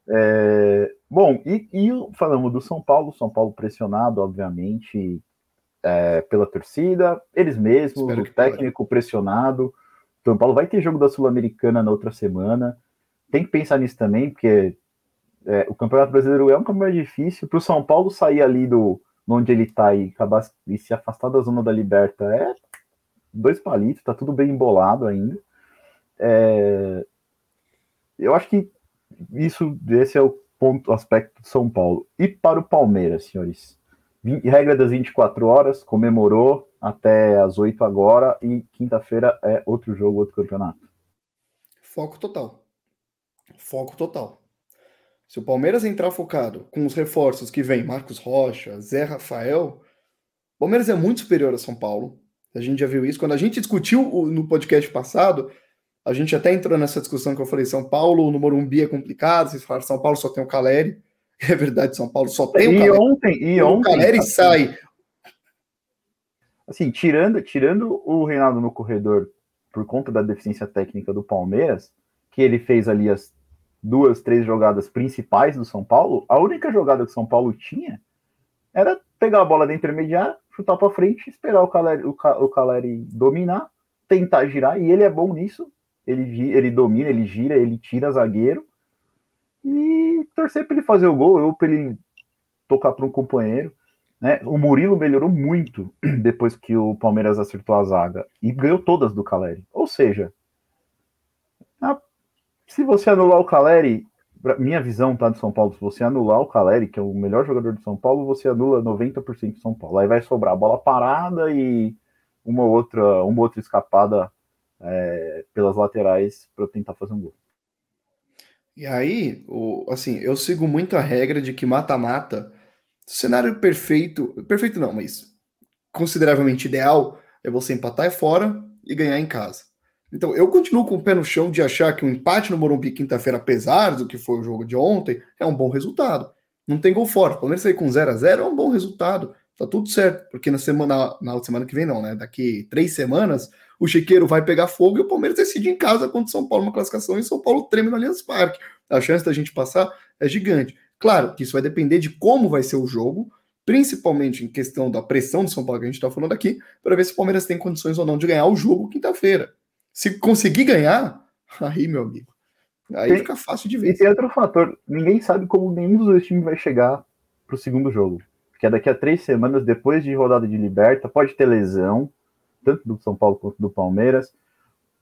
É, bom, e, e, falamos do São Paulo, São Paulo pressionado, obviamente, é, pela torcida, eles mesmos, Espero o técnico pressionado. São Paulo vai ter jogo da Sul-Americana na outra semana. Tem que pensar nisso também, porque é, o Campeonato Brasileiro é um campeonato difícil. Para o São Paulo sair ali do onde ele está e acabar e se afastar da zona da Liberta é dois palitos, tá tudo bem embolado ainda. É, eu acho que isso, esse é o ponto, aspecto de São Paulo. E para o Palmeiras, senhores? Regra das 24 horas, comemorou até as 8 agora e quinta-feira é outro jogo, outro campeonato. Foco total. Foco total. Se o Palmeiras entrar focado com os reforços que vem, Marcos Rocha, Zé Rafael, o Palmeiras é muito superior a São Paulo. A gente já viu isso. Quando a gente discutiu no podcast passado, a gente até entrou nessa discussão que eu falei: São Paulo, no Morumbi é complicado. Vocês falaram São Paulo só tem o Caleri. É verdade, São Paulo só tem o Caleri. E ontem, e ontem, o Caleri assim, sai. Assim, tirando, tirando o Reinaldo no corredor por conta da deficiência técnica do Palmeiras, que ele fez ali as duas, três jogadas principais do São Paulo, a única jogada que São Paulo tinha era pegar a bola da intermediária, chutar para frente, esperar o Caleri, o, o Caleri dominar, tentar girar, e ele é bom nisso, ele, ele domina, ele gira, ele tira zagueiro e torcer para ele fazer o gol ou para ele tocar para um companheiro. Né? O Murilo melhorou muito depois que o Palmeiras acertou a zaga e ganhou todas do Caleri. Ou seja, a, se você anular o Caleri, minha visão tá de São Paulo, se você anular o Caleri, que é o melhor jogador de São Paulo, você anula 90% de São Paulo. Aí vai sobrar bola parada e uma outra, uma outra escapada é, pelas laterais para tentar fazer um gol. E aí, o, assim, eu sigo muito a regra de que mata-mata, cenário perfeito, perfeito não, mas consideravelmente ideal é você empatar é fora e ganhar em casa. Então, eu continuo com o pé no chão de achar que um empate no Morumbi quinta-feira, apesar do que foi o jogo de ontem, é um bom resultado. Não tem gol fora. Pelo menos sair com 0 a 0 é um bom resultado. Tá tudo certo. Porque na semana, na semana que vem, não, né? Daqui três semanas, o Chiqueiro vai pegar fogo e o Palmeiras decide em casa contra o São Paulo uma classificação e São Paulo treme no Allianz Parque. A chance da gente passar é gigante. Claro que isso vai depender de como vai ser o jogo, principalmente em questão da pressão do São Paulo que a gente está falando aqui, para ver se o Palmeiras tem condições ou não de ganhar o jogo quinta-feira. Se conseguir ganhar, aí, meu amigo, aí tem, fica fácil de ver. E tem outro fator: ninguém sabe como nenhum dos dois times vai chegar para o segundo jogo. Que é daqui a três semanas, depois de rodada de liberta, pode ter lesão, tanto do São Paulo quanto do Palmeiras.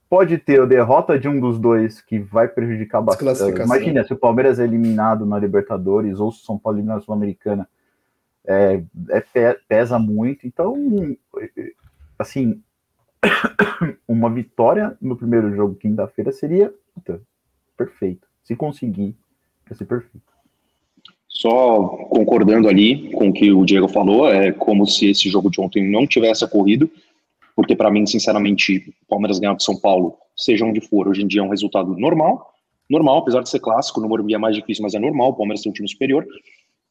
Pode ter a derrota de um dos dois que vai prejudicar bastante. Imagina se o Palmeiras é eliminado na Libertadores ou se o São Paulo é eliminado na Sul-Americana. É, é, pesa muito. Então, assim, uma vitória no primeiro jogo, quinta-feira, seria puta, perfeito. Se conseguir, vai ser perfeito. Só concordando ali com o que o Diego falou, é como se esse jogo de ontem não tivesse ocorrido porque para mim, sinceramente, Palmeiras ganhar do São Paulo, seja onde for, hoje em dia é um resultado normal, normal, apesar de ser clássico, no Morumbi é mais difícil, mas é normal, o Palmeiras tem um time superior,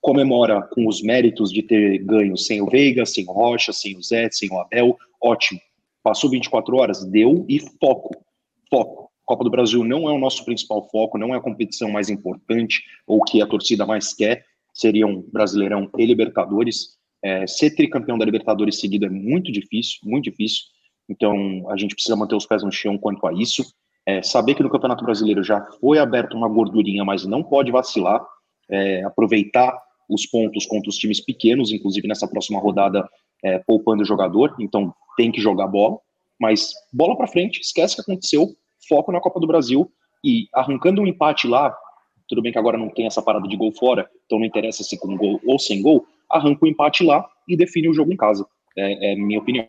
comemora com os méritos de ter ganho sem o Veiga, sem o Rocha, sem o Zé, sem o Abel, ótimo. Passou 24 horas, deu e foco, foco. Copa do Brasil não é o nosso principal foco, não é a competição mais importante ou que a torcida mais quer, seriam Brasileirão e Libertadores. É, ser tricampeão da Libertadores seguido é muito difícil, muito difícil. Então a gente precisa manter os pés no chão quanto a isso. É, saber que no Campeonato Brasileiro já foi aberto uma gordurinha, mas não pode vacilar. É, aproveitar os pontos contra os times pequenos, inclusive nessa próxima rodada, é, poupando o jogador. Então tem que jogar bola. Mas bola para frente, esquece o que aconteceu, foco na Copa do Brasil e arrancando um empate lá. Tudo bem que agora não tem essa parada de gol fora, então não interessa se com gol ou sem gol, arranca o empate lá e define o jogo em casa. É, é minha opinião.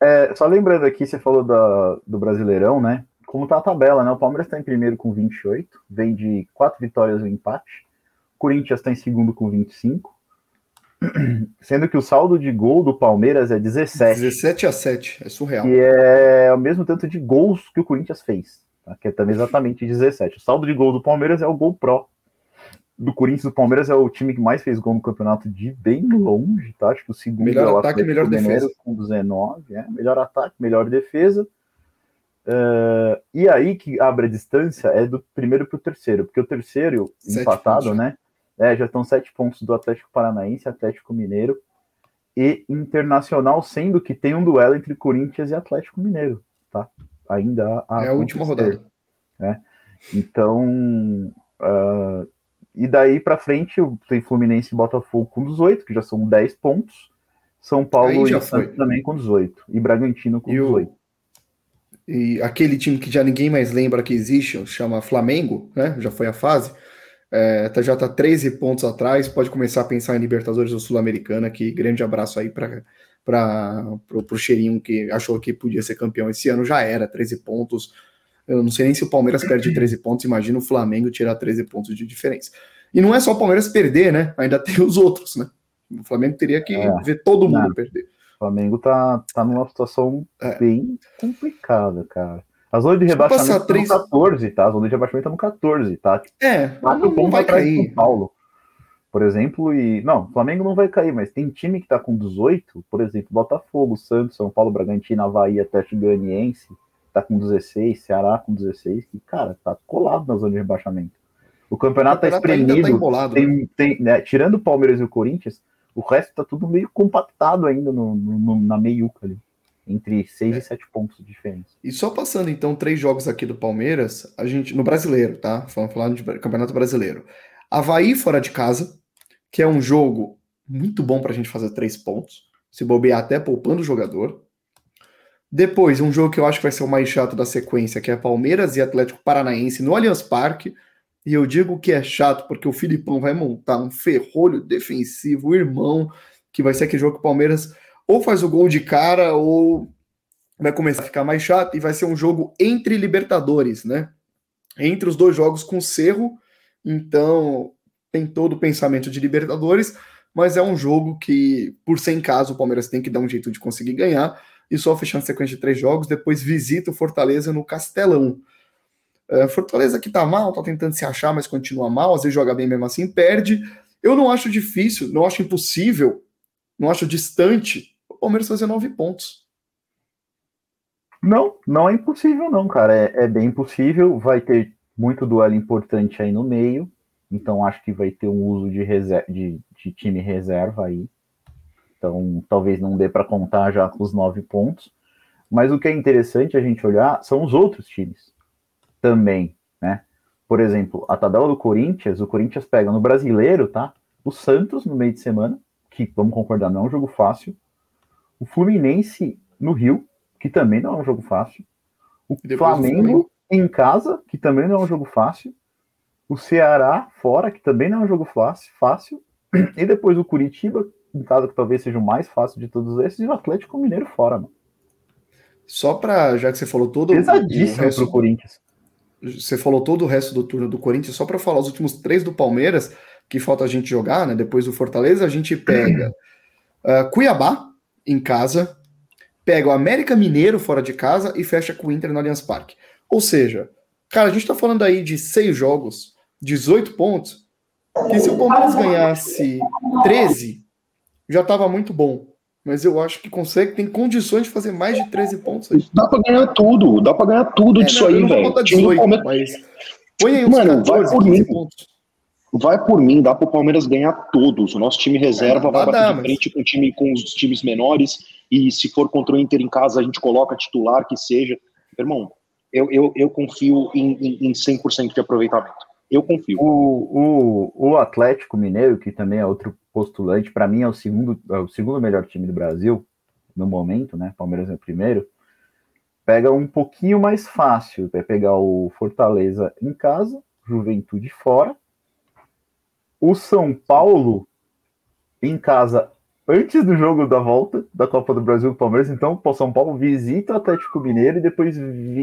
É, só lembrando aqui, você falou da, do Brasileirão, né? Como tá a tabela, né? O Palmeiras está em primeiro com 28, vem de quatro vitórias e um empate. Corinthians está em segundo com 25. Sendo que o saldo de gol do Palmeiras é 17. 17 a 7, é surreal. E é o mesmo tanto de gols que o Corinthians fez, tá? que é também exatamente 17. O saldo de gol do Palmeiras é o gol pró do Corinthians do Palmeiras é o time que mais fez gol no campeonato de bem longe, tá? Acho que o segundo melhor é o ataque e melhor defesa. Com 19, é. Melhor ataque, melhor defesa. Uh, e aí que abre a distância é do primeiro para o terceiro, porque o terceiro sete empatado, pontos, né? É, já estão sete pontos do Atlético Paranaense, Atlético Mineiro e Internacional, sendo que tem um duelo entre Corinthians e Atlético Mineiro, tá? Ainda a, é a última rodada. Né? Então, uh, e daí para frente tem Fluminense e Botafogo com 18, que já são 10 pontos. São Paulo e Santos também com 18. E Bragantino com e 18. O, e aquele time que já ninguém mais lembra que existe, chama Flamengo, né? Já foi a fase. É, tá, já está 13 pontos atrás, pode começar a pensar em Libertadores ou Sul-Americana, que grande abraço aí para o Cheirinho que achou que podia ser campeão esse ano, já era, 13 pontos. Eu não sei nem se o Palmeiras perde 13 pontos, imagina o Flamengo tirar 13 pontos de diferença. E não é só o Palmeiras perder, né? Ainda tem os outros, né? O Flamengo teria que é, ver todo mundo não. perder. O Flamengo tá, tá numa situação é. bem complicada, cara. A zona de rebaixamento tá três... no 14, tá? A zona de rebaixamento tá no 14, tá? É, quatro pontos vai atrás cair. São Paulo, por exemplo, e... Não, o Flamengo não vai cair, mas tem time que tá com 18, por exemplo, Botafogo, Santos, São Paulo, Bragantino, Havaí, Atlético Goianiense, tá com 16, Ceará com 16, que, cara, tá colado na zona de rebaixamento. O campeonato, o campeonato tá espremido, tá embolado, tem, né? tem, né, tirando o Palmeiras e o Corinthians, o resto tá tudo meio compactado ainda no, no na meiuca ali entre 6 é. e 7 pontos de diferença. E só passando então três jogos aqui do Palmeiras, a gente no brasileiro, tá? Falando, falando de Campeonato Brasileiro. Havaí fora de casa, que é um jogo muito bom para a gente fazer três pontos, se bobear até poupando o jogador. Depois, um jogo que eu acho que vai ser o mais chato da sequência, que é Palmeiras e Atlético Paranaense no Allianz Parque. E eu digo que é chato porque o Filipão vai montar um ferrolho defensivo, irmão, que vai ser aquele jogo que o Palmeiras ou faz o gol de cara ou vai começar a ficar mais chato e vai ser um jogo entre Libertadores, né? Entre os dois jogos com Cerro, então tem todo o pensamento de Libertadores, mas é um jogo que, por ser em casa, o Palmeiras tem que dar um jeito de conseguir ganhar e só fechando a sequência de três jogos, depois visita o Fortaleza no Castelão. Uh, Fortaleza que tá mal, tá tentando se achar, mas continua mal, às vezes joga bem mesmo assim, perde. Eu não acho difícil, não acho impossível, não acho distante Palmeiras fazer nove pontos. Não, não é impossível, não, cara. É, é bem possível. Vai ter muito duelo importante aí no meio. Então acho que vai ter um uso de, de, de time reserva aí. Então talvez não dê para contar já com os nove pontos. Mas o que é interessante a gente olhar são os outros times também, né? Por exemplo, a tabela do Corinthians, o Corinthians pega no brasileiro, tá? O Santos no meio de semana, que vamos concordar, não é um jogo fácil o Fluminense no Rio, que também não é um jogo fácil. O Flamengo em casa, que também não é um jogo fácil. O Ceará fora, que também não é um jogo fácil. fácil. E depois o Curitiba, em casa, que talvez seja o mais fácil de todos esses, e o Atlético Mineiro fora, mano. Só para, já que você falou todo Pesadíssimo o resto, pro Corinthians. Você falou todo o resto do turno do Corinthians, só para falar os últimos três do Palmeiras, que falta a gente jogar, né? Depois do Fortaleza, a gente pega uh, Cuiabá, em casa, pega o América Mineiro fora de casa e fecha com o Inter no Allianz Parque. Ou seja, cara, a gente tá falando aí de seis jogos, 18 pontos, que se o Palmeiras ganhasse 13, já tava muito bom. Mas eu acho que consegue, tem condições de fazer mais de 13 pontos aí. Dá pra ganhar tudo, dá pra ganhar tudo é, disso aí, velho. Mas põe aí uns Mano, 14, vai por mim. pontos. Vai por mim, dá para o Palmeiras ganhar todos. O nosso time reserva é, vai bater dar, de frente com, time, com os times menores. E se for contra o Inter em casa, a gente coloca titular que seja. Irmão, eu, eu, eu confio em, em, em 100% de aproveitamento. Eu confio. O, o, o Atlético Mineiro, que também é outro postulante, para mim é o segundo, é o segundo melhor time do Brasil no momento, né? Palmeiras é o primeiro. Pega um pouquinho mais fácil, vai pegar o Fortaleza em casa, Juventude fora o São Paulo em casa antes do jogo da volta da Copa do Brasil do Palmeiras. Então, o São Paulo visita o Atlético Mineiro e depois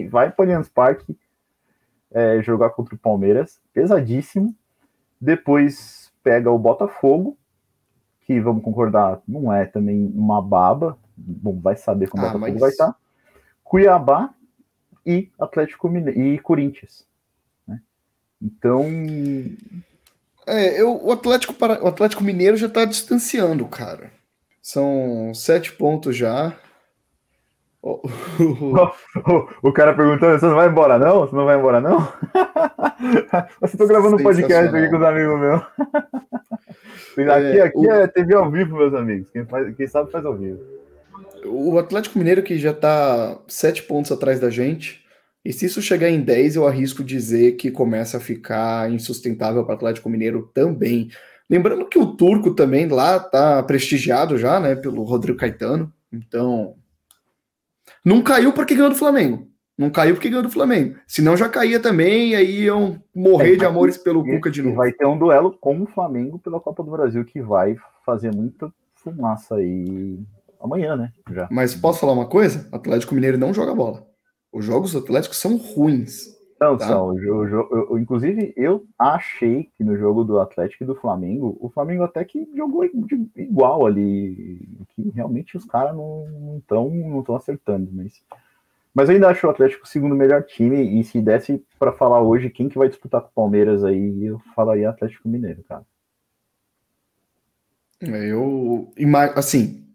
vai para o Allianz Parque é, jogar contra o Palmeiras. Pesadíssimo. Depois pega o Botafogo, que vamos concordar, não é também uma baba. Bom, vai saber como o ah, Botafogo mas... vai estar. Cuiabá e Atlético Mineiro e Corinthians. Né? Então, é, eu, o, Atlético para, o Atlético Mineiro já tá distanciando, cara. São sete pontos já. O, o, o, cara perguntando: você não vai embora, não? Você não vai embora, não? Você tá gravando um podcast aqui com os amigos meus. Aqui, é, aqui é TV ao vivo, meus amigos. Quem, faz, quem sabe faz ao vivo. O Atlético Mineiro, que já tá sete pontos atrás da gente, e se isso chegar em 10, eu arrisco dizer que começa a ficar insustentável para o Atlético Mineiro também. Lembrando que o Turco também lá tá prestigiado já, né, pelo Rodrigo Caetano. Então, não caiu porque ganhou do Flamengo. Não caiu porque ganhou do Flamengo. Senão já caía também e aí iam morrer é, de amores pelo Cuca de novo. Vai ter um duelo com o Flamengo pela Copa do Brasil que vai fazer muita fumaça aí amanhã, né? Já. Mas posso falar uma coisa? Atlético Mineiro não joga bola. Os jogos atléticos são ruins. Não, tá? são. Eu, eu, eu, inclusive, eu achei que no jogo do Atlético e do Flamengo, o Flamengo até que jogou igual ali. Que realmente os caras não estão não não acertando. Mas, mas eu ainda acho o Atlético o segundo melhor time. E se desse para falar hoje quem que vai disputar com o Palmeiras aí, eu falaria Atlético Mineiro, cara. É, eu, assim,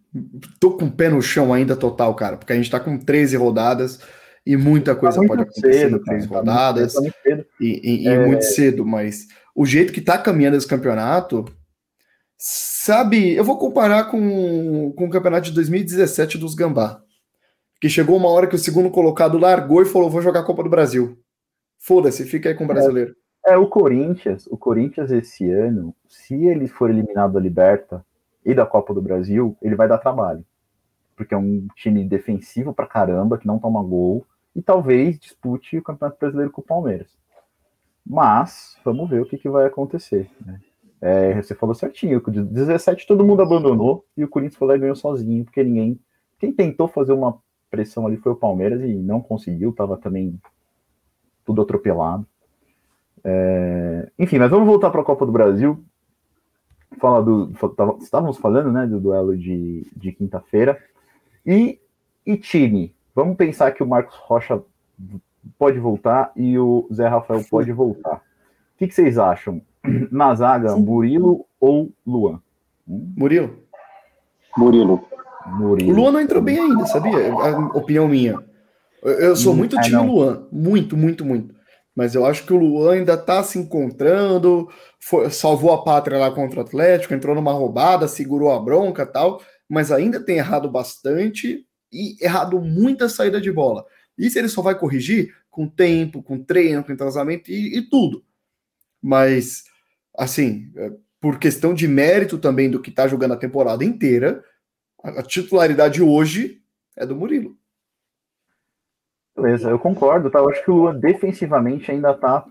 tô com o pé no chão ainda total, cara, porque a gente tá com 13 rodadas e muita coisa tá pode acontecer cedo, em três tá rodadas, tá muito, tá e, e, é... e, muito cedo, mas o jeito que tá caminhando esse campeonato, sabe, eu vou comparar com, com o campeonato de 2017 dos Gambá, que chegou uma hora que o segundo colocado largou e falou, vou jogar a Copa do Brasil. Foda-se, fica aí com o brasileiro. É, é, o Corinthians, o Corinthians esse ano, se ele for eliminado da Liberta e da Copa do Brasil, ele vai dar trabalho porque é um time defensivo pra caramba, que não toma gol, e talvez dispute o Campeonato Brasileiro com o Palmeiras. Mas vamos ver o que, que vai acontecer. Né? É, você falou certinho, o 17 todo mundo abandonou e o Corinthians foi lá e ganhou sozinho, porque ninguém. Quem tentou fazer uma pressão ali foi o Palmeiras e não conseguiu, estava também tudo atropelado. É, enfim, mas vamos voltar para a Copa do Brasil. Fala do, estávamos falando né, do duelo de, de quinta-feira. E, e time, Vamos pensar que o Marcos Rocha pode voltar e o Zé Rafael pode voltar. O que, que vocês acham? Na zaga, Murilo ou Luan? Murilo. Murilo. Murilo. O Luan não entrou bem ainda, sabia? A opinião minha. Eu sou hum, muito time ah, Luan. Muito, muito, muito. Mas eu acho que o Luan ainda tá se encontrando, foi, salvou a pátria lá contra o Atlético, entrou numa roubada, segurou a bronca tal, mas ainda tem errado bastante e errado muita saída de bola. Isso ele só vai corrigir com tempo, com treino, com entrosamento e, e tudo. Mas, assim, é, por questão de mérito também do que está jogando a temporada inteira, a, titularidade hoje é do Murilo. Beleza, eu concordo, tá? Eu acho que o Luan defensivamente ainda tá,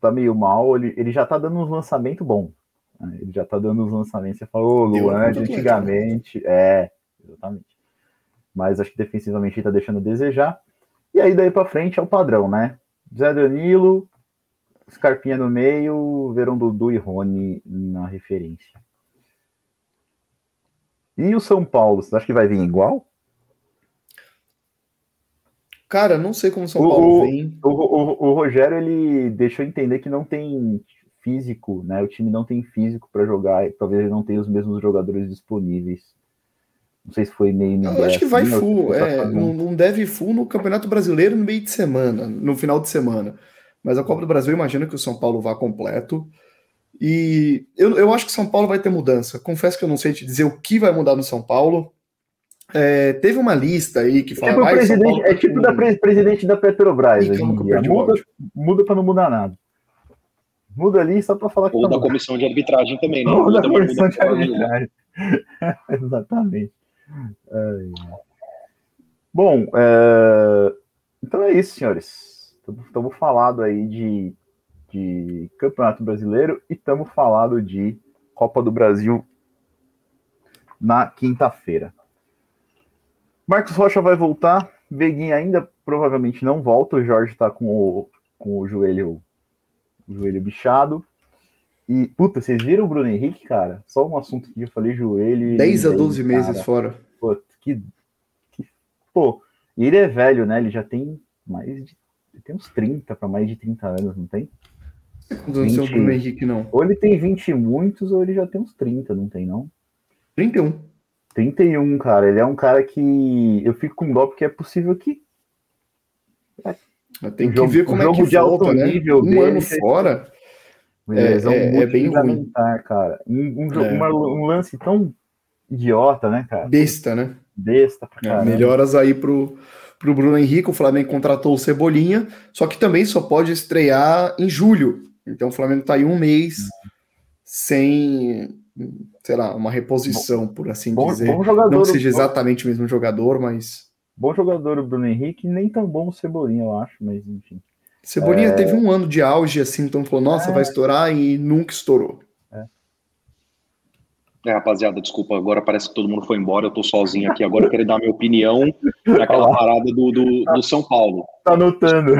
tá meio mal. Ele, ele já tá dando uns lançamentos bons. Né? Ele já tá dando uns lançamentos. Você falou, Luan, de antigamente. É, exatamente mas acho que defensivamente está deixando a desejar. E aí daí para frente é o padrão, né? Zé Danilo, Scarpinha no meio, Verão Dudu e Rony na referência. E o São Paulo, você acha que vai vir igual? Cara, não sei como o São o, Paulo vem. O, o, o, Rogério ele deixou entender que não tem físico, né? O time não tem físico para jogar, talvez ele não tenha os mesmos jogadores disponíveis. Não sei se foi meio. Eu acho que vai assim, full. É, não, não deve full no Campeonato Brasileiro no meio de semana, no final de semana. Mas a Copa do Brasil, imagina que o São Paulo vá completo. E eu, eu acho que São Paulo vai ter mudança. Confesso que eu não sei te dizer o que vai mudar no São Paulo. É, teve uma lista aí que fala. Tipo presidente, é tipo da pre presidente da Petrobras. Hoje muda, muda para não mudar nada. Muda ali só para falar que. Ou tá da mudando. comissão de arbitragem também, né? Ou da comissão de arbitragem. Exatamente. Bom, é... então é isso, senhores. Estamos falando aí de, de Campeonato Brasileiro e estamos falando de Copa do Brasil na quinta-feira. Marcos Rocha vai voltar, Veguinha ainda provavelmente não volta, o Jorge está com o, com o joelho o joelho bichado. E, puta, vocês viram o Bruno Henrique, cara? Só um assunto que eu falei, joelho. 10 a 12 cara. meses fora. Pô, que, que. Pô, e ele é velho, né? Ele já tem mais de. Tem uns 30 para mais de 30 anos, não tem? Quantos anos o Bruno Henrique, não? Ou ele tem 20 e muitos, ou ele já tem uns 30, não tem, não? 31. 31, cara. Ele é um cara que eu fico com dó porque é possível que. Tem que jogo, ver como é que de volta, né? Um dele, ano fora. É, é, é, bem ruim. cara. Um, um, é. uma, um, lance tão idiota, né, cara? Besta, né? Besta pra é, Melhoras aí pro, pro Bruno Henrique. O Flamengo contratou o Cebolinha, só que também só pode estrear em julho. Então o Flamengo tá aí um mês uhum. sem, sei lá, uma reposição, bom, por assim bom, dizer. Bom jogador, Não que seja exatamente o mesmo jogador, mas. Bom jogador o Bruno Henrique, nem tão bom o Cebolinha, eu acho, mas enfim. Cebolinha é... teve um ano de auge, assim, então falou, nossa, é... vai estourar e nunca estourou. É. é. rapazada, desculpa, agora parece que todo mundo foi embora, eu tô sozinho aqui, agora eu quero dar minha opinião naquela parada do, do, do São Paulo. Tá anotando.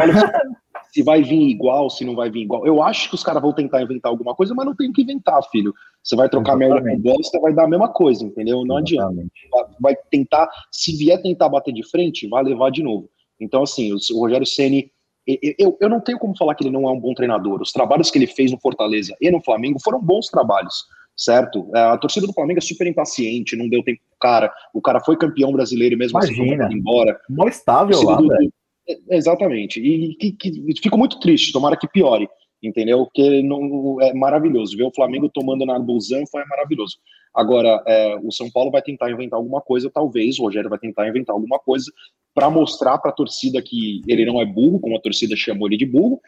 Se vai vir igual, se não vai vir igual. Eu acho que os caras vão tentar inventar alguma coisa, mas não tem que inventar, filho. Você vai trocar merda com bosta, vai dar a mesma coisa, entendeu? Não Exatamente. adianta. Vai tentar, se vier tentar bater de frente, vai levar de novo. Então, assim, o Rogério Ceni eu, eu não tenho como falar que ele não é um bom treinador. Os trabalhos que ele fez no Fortaleza e no Flamengo foram bons trabalhos, certo? É, a torcida do Flamengo é super impaciente, não deu tempo pro cara. O cara foi campeão brasileiro e mesmo assim Imagina. assim embora. Mó estável lá, do, velho. É, exatamente. E que, que, fico muito triste, tomara que piore, entendeu? Porque não, é maravilhoso. Ver o Flamengo tomando na Busanfa é maravilhoso. Agora, é, o São Paulo vai tentar inventar alguma coisa, talvez, o Rogério vai tentar inventar alguma coisa para mostrar para a torcida que ele não é burro, como a torcida chamou ele de burro,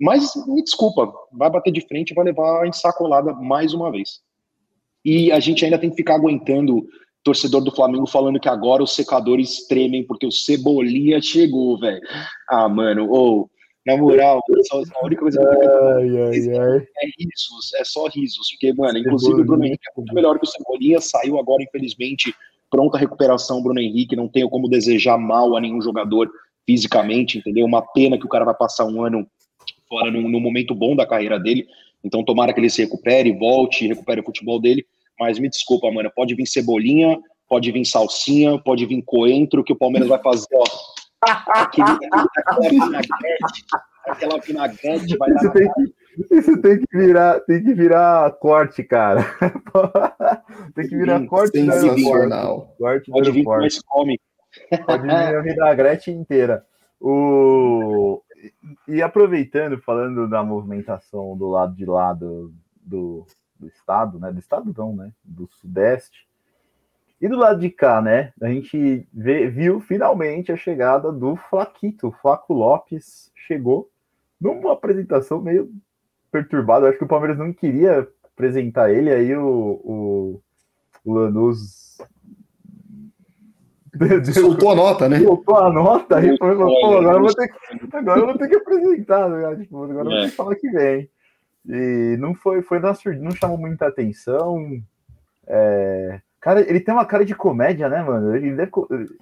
mas me desculpa, vai bater de frente e vai levar a ensacolada mais uma vez. E a gente ainda tem que ficar aguentando torcedor do Flamengo falando que agora os secadores tremem porque o Cebolinha chegou, velho. Ah, mano, ou oh, na moral, só, a única coisa que eu ai, ai, ai. é risos, é só risos, porque, mano, inclusive o Bruno Henrique é muito melhor que o Cebolinha, saiu agora, infelizmente, pronta recuperação, Bruno Henrique, não tenho como desejar mal a nenhum jogador fisicamente, entendeu? Uma pena que o cara vai passar um ano fora no, no momento bom da carreira dele, então tomara que ele se recupere, volte, recupere o futebol dele, mas me desculpa, mano, pode vir Cebolinha, pode vir Salsinha, pode vir Coentro, que o Palmeiras vai fazer, ó, aquele, aquela vinagrete, aquela vinagrete vai dar... Isso tem que virar, tem que virar corte, cara. tem que virar corte sensacional. Corte Pode vir mais cômico. Pode vir a vinagrete inteira. O... E aproveitando, falando da movimentação do lado de lá do, do, do estado, né? Do estado não, né? Do sudeste. E do lado de cá, né? A gente vê, viu finalmente a chegada do Flaquito. O Flaco Lopes chegou numa apresentação meio perturbado. acho que o Palmeiras não queria apresentar ele, aí o, o, o Lanús. Soltou a nota, né? Soltou a nota e falou: pô, agora eu vou ter que, agora eu vou ter que apresentar, né? tipo, agora eu vou ter que falar que vem. E não foi, foi não chamou muita atenção. É, cara, ele tem uma cara de comédia, né, mano? Ele deve,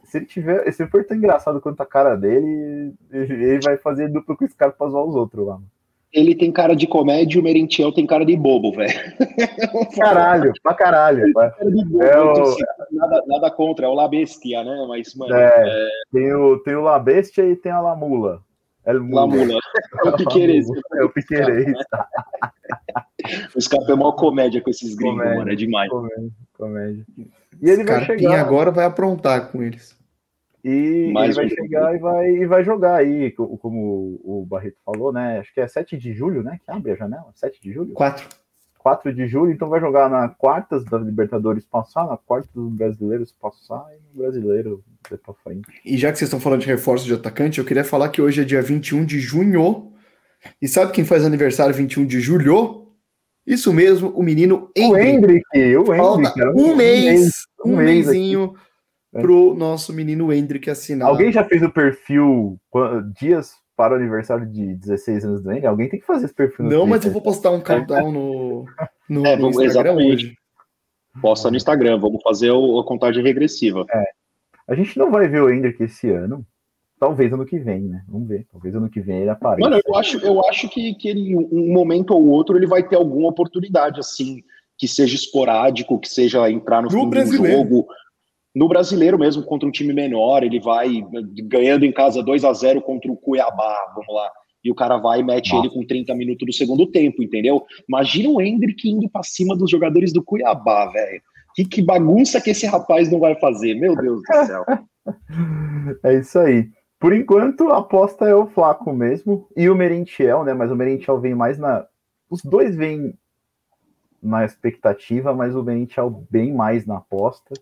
se ele tiver, se for tão engraçado quanto a cara dele, ele vai fazer duplo com esse cara pra zoar os outros lá, mano ele tem cara de comédia e o Merentiel tem cara de bobo, velho. Caralho, pra caralho. Bobo, é o... nada, nada, contra, é o Labestia, né? Mas, mano. É, é... Tem, o, tem o Labestia e tem a Lamula. É Lamula. É o Piquerez. É o Piquerez. O Scarpa é maior comédia com esses gringos, comédia, mano. É demais. Comédia. comédia. E ele vai chegar... agora vai aprontar com eles. E Mais ele vai um chegar e vai, e vai jogar aí, como o Barreto falou, né? Acho que é 7 de julho, né? Que abre a janela. 7 de julho? 4. 4 de julho, então vai jogar na quartas da Libertadores passar, na quarta dos brasileiros passar e no brasileiro depois pra frente. E já que vocês estão falando de reforço de atacante, eu queria falar que hoje é dia 21 de junho. E sabe quem faz aniversário 21 de julho? Isso mesmo, o menino Hendrick. O Hendrick, o Hendrick. Um, um mês, um, um mês mêsinho. Aqui é. pro nosso menino Hendrick assinar. Alguém já fez o perfil dias para o aniversário de 16 anos do Hendrick? Alguém tem que fazer esse perfil. Não, Twitter. mas eu vou postar um countdown no, no, é, no Instagram exatamente. hoje. Posta no Instagram, vamos fazer a contagem regressiva. É. A gente não vai ver o Hendrick esse ano. Talvez ano que vem, né? Vamos ver. Talvez ano que vem ele apareça. Mano, eu acho, eu acho que, que ele, um momento ou outro, ele vai ter alguma oportunidade, assim, que seja esporádico, que seja entrar no, no fim do jogo, no brasileiro mesmo, contra um time menor, ele vai ganhando em casa 2 a 0 contra o Cuiabá, vamos lá. E o cara vai e mete Nossa. ele com 30 minutos do segundo tempo, entendeu? Imagina o Hendrick indo para cima dos jogadores do Cuiabá, velho. Que, que bagunça que esse rapaz não vai fazer, meu Deus do céu. é isso aí. Por enquanto, a aposta é o Flaco mesmo e o Merentiel, né? Mas o Merentiel vem mais na. Os dois vêm na expectativa, mas o Merentiel bem mais na aposta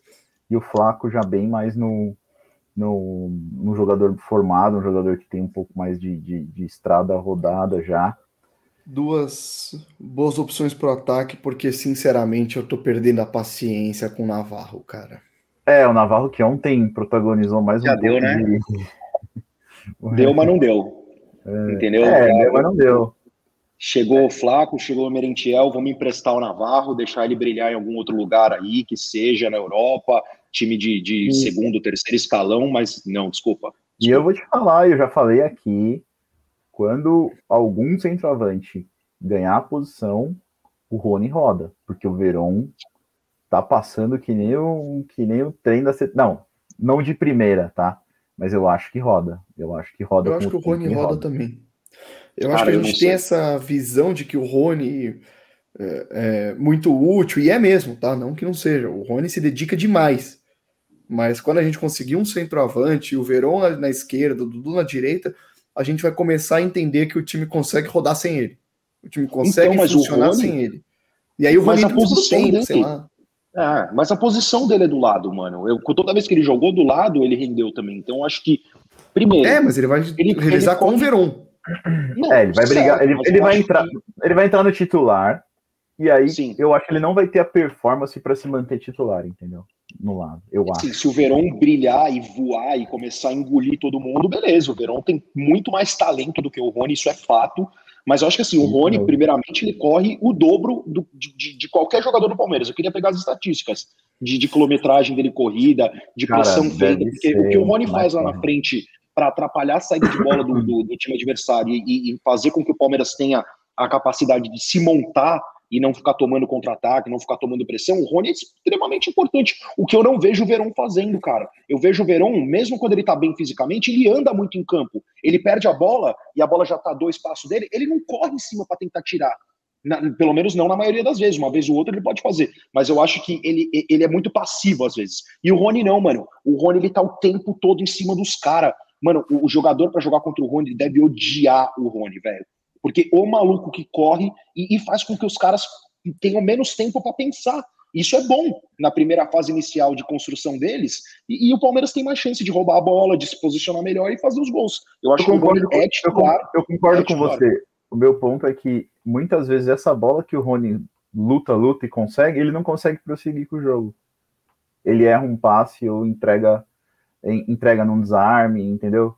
e o Flaco já bem mais no, no, no jogador formado, um jogador que tem um pouco mais de, de, de estrada rodada já. Duas boas opções para o ataque, porque sinceramente eu tô perdendo a paciência com o Navarro, cara. É, o Navarro que ontem protagonizou mais Já um deu, né? De... Deu, mas não deu. É, Entendeu? É, deu, mas não deu. Chegou o Flaco, chegou o Merentiel, vamos emprestar o Navarro, deixar ele brilhar em algum outro lugar aí, que seja na Europa, time de, de segundo, terceiro escalão, mas não, desculpa, desculpa. E eu vou te falar, eu já falei aqui, quando algum centroavante ganhar a posição, o Rony roda, porque o Veron tá passando que nem o, que nem o trem da... Não, não de primeira, tá? Mas eu acho que roda. Eu acho que roda. Eu acho que o Rony roda, roda, também. Eu Cara, acho que a gente tem essa visão de que o Rony é, é, muito útil, e é mesmo, tá? Não que não seja. O Rony se dedica demais. Mas quando a gente conseguir um centroavante, o Verón na, na esquerda, o Dudu na direita, a gente vai começar a entender que o time consegue rodar sem ele. O time consegue então, funcionar Rony... sem ele. E aí o Rony a posição tempo, dele... sei lá. É, mas a posição dele é do lado, mano. Eu, toda vez que ele jogou do lado, ele rendeu também. Então acho que primeiro. É, mas ele vai ele, revisar ele com o Verón. é, ele vai brigar, ele, ele vai entrar, que... ele vai entrar no titular. E aí Sim. eu acho que ele não vai ter a performance para se manter titular, entendeu? no lado, eu acho. se o Verão brilhar e voar e começar a engolir todo mundo, beleza. O Verão tem muito mais talento do que o Rony, isso é fato. Mas eu acho que assim, o Rony, primeiramente, ele corre o dobro do, de, de, qualquer jogador do Palmeiras. Eu queria pegar as estatísticas de, de quilometragem dele corrida, de Cara, pressão feita, porque o que o Rony faz lá na frente para atrapalhar a saída de bola do, do, do time adversário e, e, fazer com que o Palmeiras tenha a capacidade de se montar e não ficar tomando contra-ataque, não ficar tomando pressão, o Rony é extremamente importante. O que eu não vejo o Verão fazendo, cara. Eu vejo o Verão, mesmo quando ele tá bem fisicamente, ele anda muito em campo. Ele perde a bola e a bola já tá a dois passos dele, ele não corre em cima para tentar tirar. Na, pelo menos não na maioria das vezes. Uma vez ou outra ele pode fazer. Mas eu acho que ele, ele é muito passivo às vezes. E o Rony não, mano. O Rony ele tá o tempo todo em cima dos caras. Mano, o, o jogador para jogar contra o Rony deve odiar o Rony, velho. Porque o maluco que corre e, e faz com que os caras tenham menos tempo para pensar. Isso é bom na primeira fase inicial de construção deles. E, e, o Palmeiras tem mais chance de roubar a bola, de se posicionar melhor e fazer os gols. Eu acho eu que o Rony é titular. Eu concordo é com você. O meu ponto é que muitas vezes essa bola que o Rony luta, luta e consegue, ele não consegue prosseguir com o jogo. Ele erra um passe ou entrega entrega num desarme, entendeu?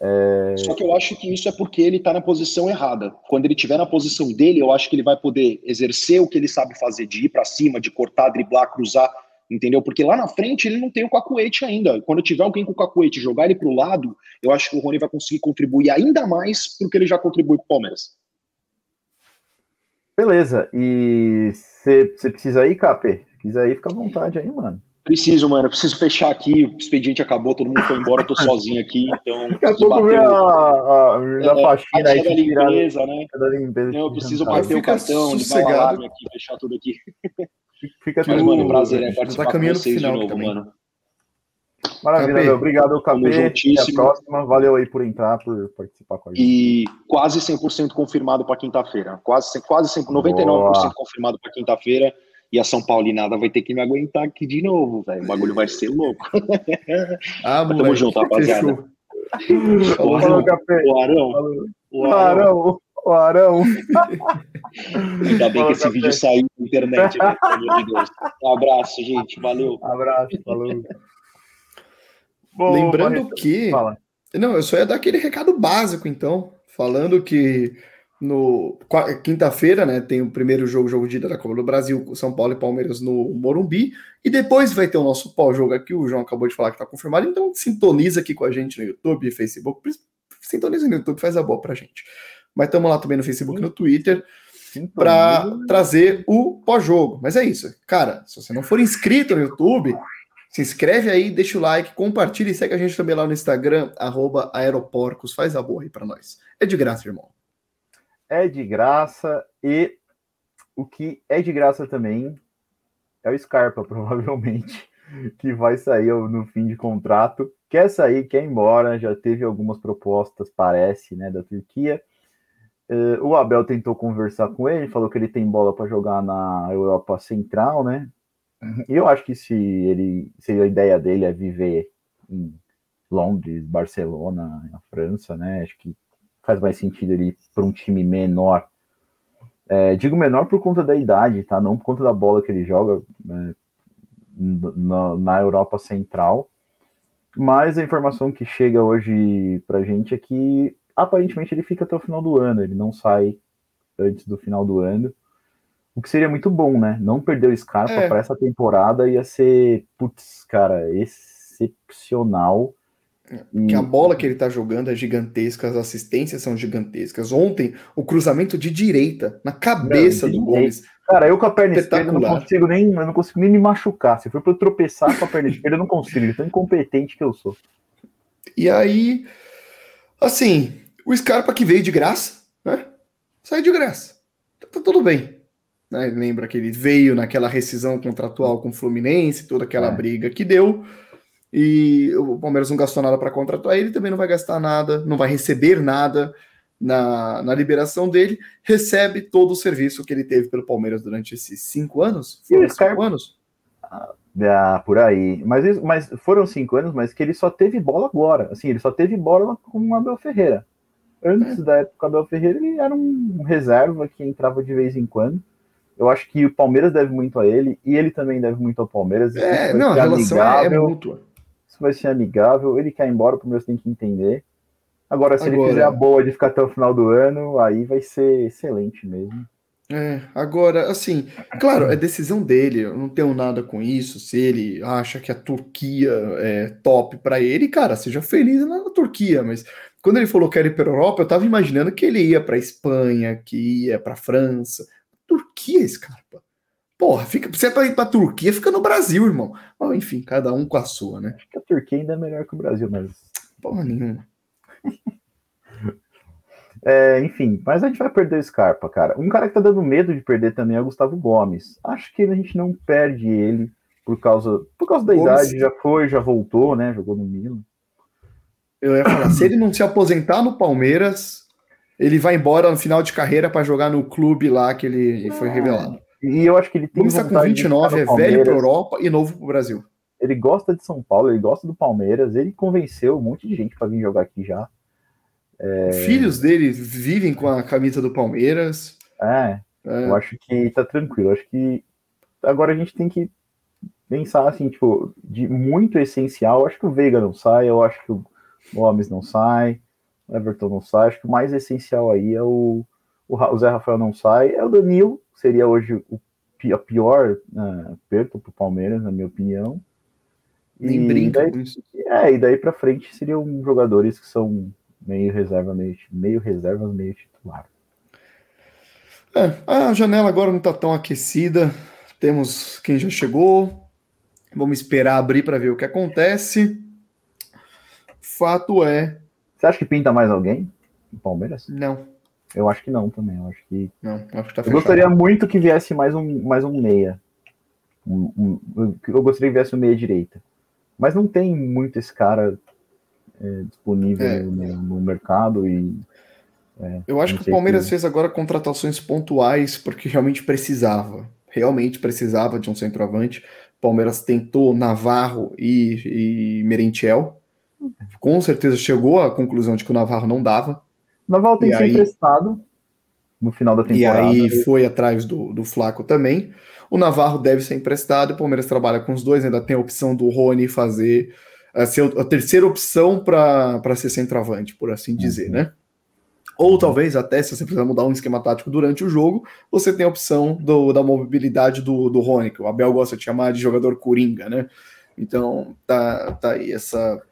É... Só que eu acho que isso é porque ele está na posição errada. Quando ele estiver na posição dele, eu acho que ele vai poder exercer o que ele sabe fazer, de ir para cima, de cortar, driblar, cruzar, entendeu? Porque lá na frente ele não tem o cacuete ainda. Quando tiver alguém com o cacuete jogar ele para o lado, eu acho que o Rony vai conseguir contribuir ainda mais porque ele já contribui para o Palmeiras. Beleza. E você precisa ir, Capê? Se quiser ir, fica à vontade aí, mano. Preciso, mano. Eu preciso fechar aqui. O expediente acabou, todo mundo foi embora, eu tô sozinho aqui. Então. Daqui a pouco vem a, a, a, é, faxina aí. Da limpeza, né? Da limpeza Não, eu preciso bater o cartão, ligar o alarme aqui, fechar tudo aqui. Fica Mas, mano, prazer é participar tá com vocês final de novo, também. mano. Maravilha, meu. Obrigado, Capê. Até a próxima. Valeu aí por entrar, por participar com a gente. E quase 100% confirmado para quinta-feira. Quase, quase 100, 99% Boa. confirmado para quinta-feira. E a São Paulinada vai ter que me aguentar aqui de novo, velho. O bagulho vai ser louco. Ah, Mas tamo junto, rapaziada. O Arão, o Arão, o Arão, o Arão. Ainda bem que esse vídeo saiu na internet, né? pelo amor de Deus. Um abraço, gente. Valeu. abraço, falou. Bom, Lembrando que. Fala. Não, eu só ia dar aquele recado básico, então, falando que no quinta-feira, né, tem o primeiro jogo, jogo de ida da Copa do Brasil, São Paulo e Palmeiras no Morumbi, e depois vai ter o nosso pós-jogo aqui, o João acabou de falar que está confirmado, então sintoniza aqui com a gente no YouTube, Facebook, sintoniza no YouTube, faz a boa pra gente. Mas estamos lá também no Facebook e no Twitter para trazer o pós-jogo. Mas é isso, cara, se você não for inscrito no YouTube, se inscreve aí, deixa o like, compartilha e segue a gente também lá no Instagram, arroba aeroporcos, faz a boa aí para nós. É de graça, irmão é de graça e o que é de graça também é o Scarpa, provavelmente, que vai sair no fim de contrato. Quer sair, quer ir embora, já teve algumas propostas, parece, né, da Turquia. Uh, o Abel tentou conversar com ele, falou que ele tem bola para jogar na Europa Central, né? E eu acho que se ele, se a ideia dele é viver em Londres, Barcelona, na França, né? Acho que faz mais sentido ele para um time menor. É, digo menor por conta da idade, tá? Não por conta da bola que ele joga né? na, na Europa Central. Mas a informação que chega hoje pra gente é que aparentemente ele fica até o final do ano, ele não sai antes do final do ano. O que seria muito bom, né? Não perder o Scarpa é. para essa temporada ia ser, putz, cara, excepcional. Que a bola que ele tá jogando é gigantesca, as assistências são gigantescas. Ontem, o cruzamento de direita na cabeça não, do Gomes. Cara, eu com a perna esquerda não consigo nem, eu não consigo nem me machucar. Se for para eu tropeçar com a perna esquerda, eu não consigo, tão incompetente que eu sou. E aí, assim, o Scarpa que veio de graça, né? Sai de graça. Tá, tá tudo bem. Né? Lembra que ele veio naquela rescisão contratual com o Fluminense, toda aquela é. briga que deu. E o Palmeiras não gastou nada para contratar ele, também não vai gastar nada, não vai receber nada na, na liberação dele. Recebe todo o serviço que ele teve pelo Palmeiras durante esses cinco anos. Foram cinco anos? Ah, por aí. Mas, mas foram cinco anos, mas que ele só teve bola agora. Assim, ele só teve bola com o Abel Ferreira. Antes é. da época do Abel Ferreira, ele era um reserva que entrava de vez em quando. Eu acho que o Palmeiras deve muito a ele e ele também deve muito ao Palmeiras. É, não, a relação amigável, é mútua. Isso vai ser amigável. Ele quer ir embora, o Palmeiras tem que entender. Agora, se agora, ele fizer a boa de ficar até o final do ano, aí vai ser excelente mesmo. É, agora, assim, claro, é decisão dele, eu não tenho nada com isso. Se ele acha que a Turquia é top para ele, cara, seja feliz na Turquia, mas quando ele falou que era ir para Europa, eu tava imaginando que ele ia para Espanha, que ia para França. Turquia, Scarpa. Porra, fica, você vai ir pra Turquia, fica no Brasil, irmão. Mas, enfim, cada um com a sua, né? Acho que a Turquia ainda é melhor que o Brasil, mas. Porra nenhuma. É, enfim, mas a gente vai perder o Scarpa, cara. Um cara que tá dando medo de perder também é o Gustavo Gomes. Acho que a gente não perde ele por causa, por causa da Gomes... idade. Já foi, já voltou, né? Jogou no Milan. Eu ia falar, se ele não se aposentar no Palmeiras, ele vai embora no final de carreira para jogar no clube lá que ele foi revelado. E eu acho que ele tem Gomes está com 29, é velho para Europa e novo para o Brasil. Ele gosta de São Paulo, ele gosta do Palmeiras, ele convenceu um monte de gente para vir jogar aqui já. É... Filhos dele vivem com a camisa do Palmeiras. É, é, eu acho que tá tranquilo. Acho que agora a gente tem que pensar assim, tipo, de muito essencial. Acho que o Veiga não sai, eu acho que o Gomes não sai, o Everton não sai. Acho que o mais essencial aí é o, o, Zé Rafael não sai, é o Danilo, seria hoje o a pior uh, perda para o Palmeiras, na minha opinião. Nem e brinca daí, com isso. É, e daí para frente seriam jogadores que são meio reserva, meio, meio reserva, meio titular. É, a janela agora não está tão aquecida. Temos quem já chegou. Vamos esperar abrir para ver o que acontece. Fato é. Você acha que pinta mais alguém no Palmeiras? Não. Eu acho que não também. Eu acho que. Não, acho que tá eu gostaria muito que viesse mais um, mais um meia. Um, um, eu gostaria que viesse um meia direita. Mas não tem muito esse cara é, disponível é. No, no, mercado e. É, eu acho que o Palmeiras que... fez agora contratações pontuais porque realmente precisava. Realmente precisava de um centroavante. O Palmeiras tentou Navarro e, e Merentiel. Com certeza chegou à conclusão de que o Navarro não dava. O Navarro tem que ser emprestado no final da temporada. E aí foi atrás do, do Flaco também. O Navarro deve ser emprestado. O Palmeiras trabalha com os dois. Ainda tem a opção do Rony fazer a, a terceira opção para ser centroavante, por assim dizer, uhum. né? Ou talvez até, se você precisar mudar um esquema tático durante o jogo, você tem a opção do, da mobilidade do, do Rony, que o Abel gosta de chamar de jogador coringa, né? Então tá, tá aí essa,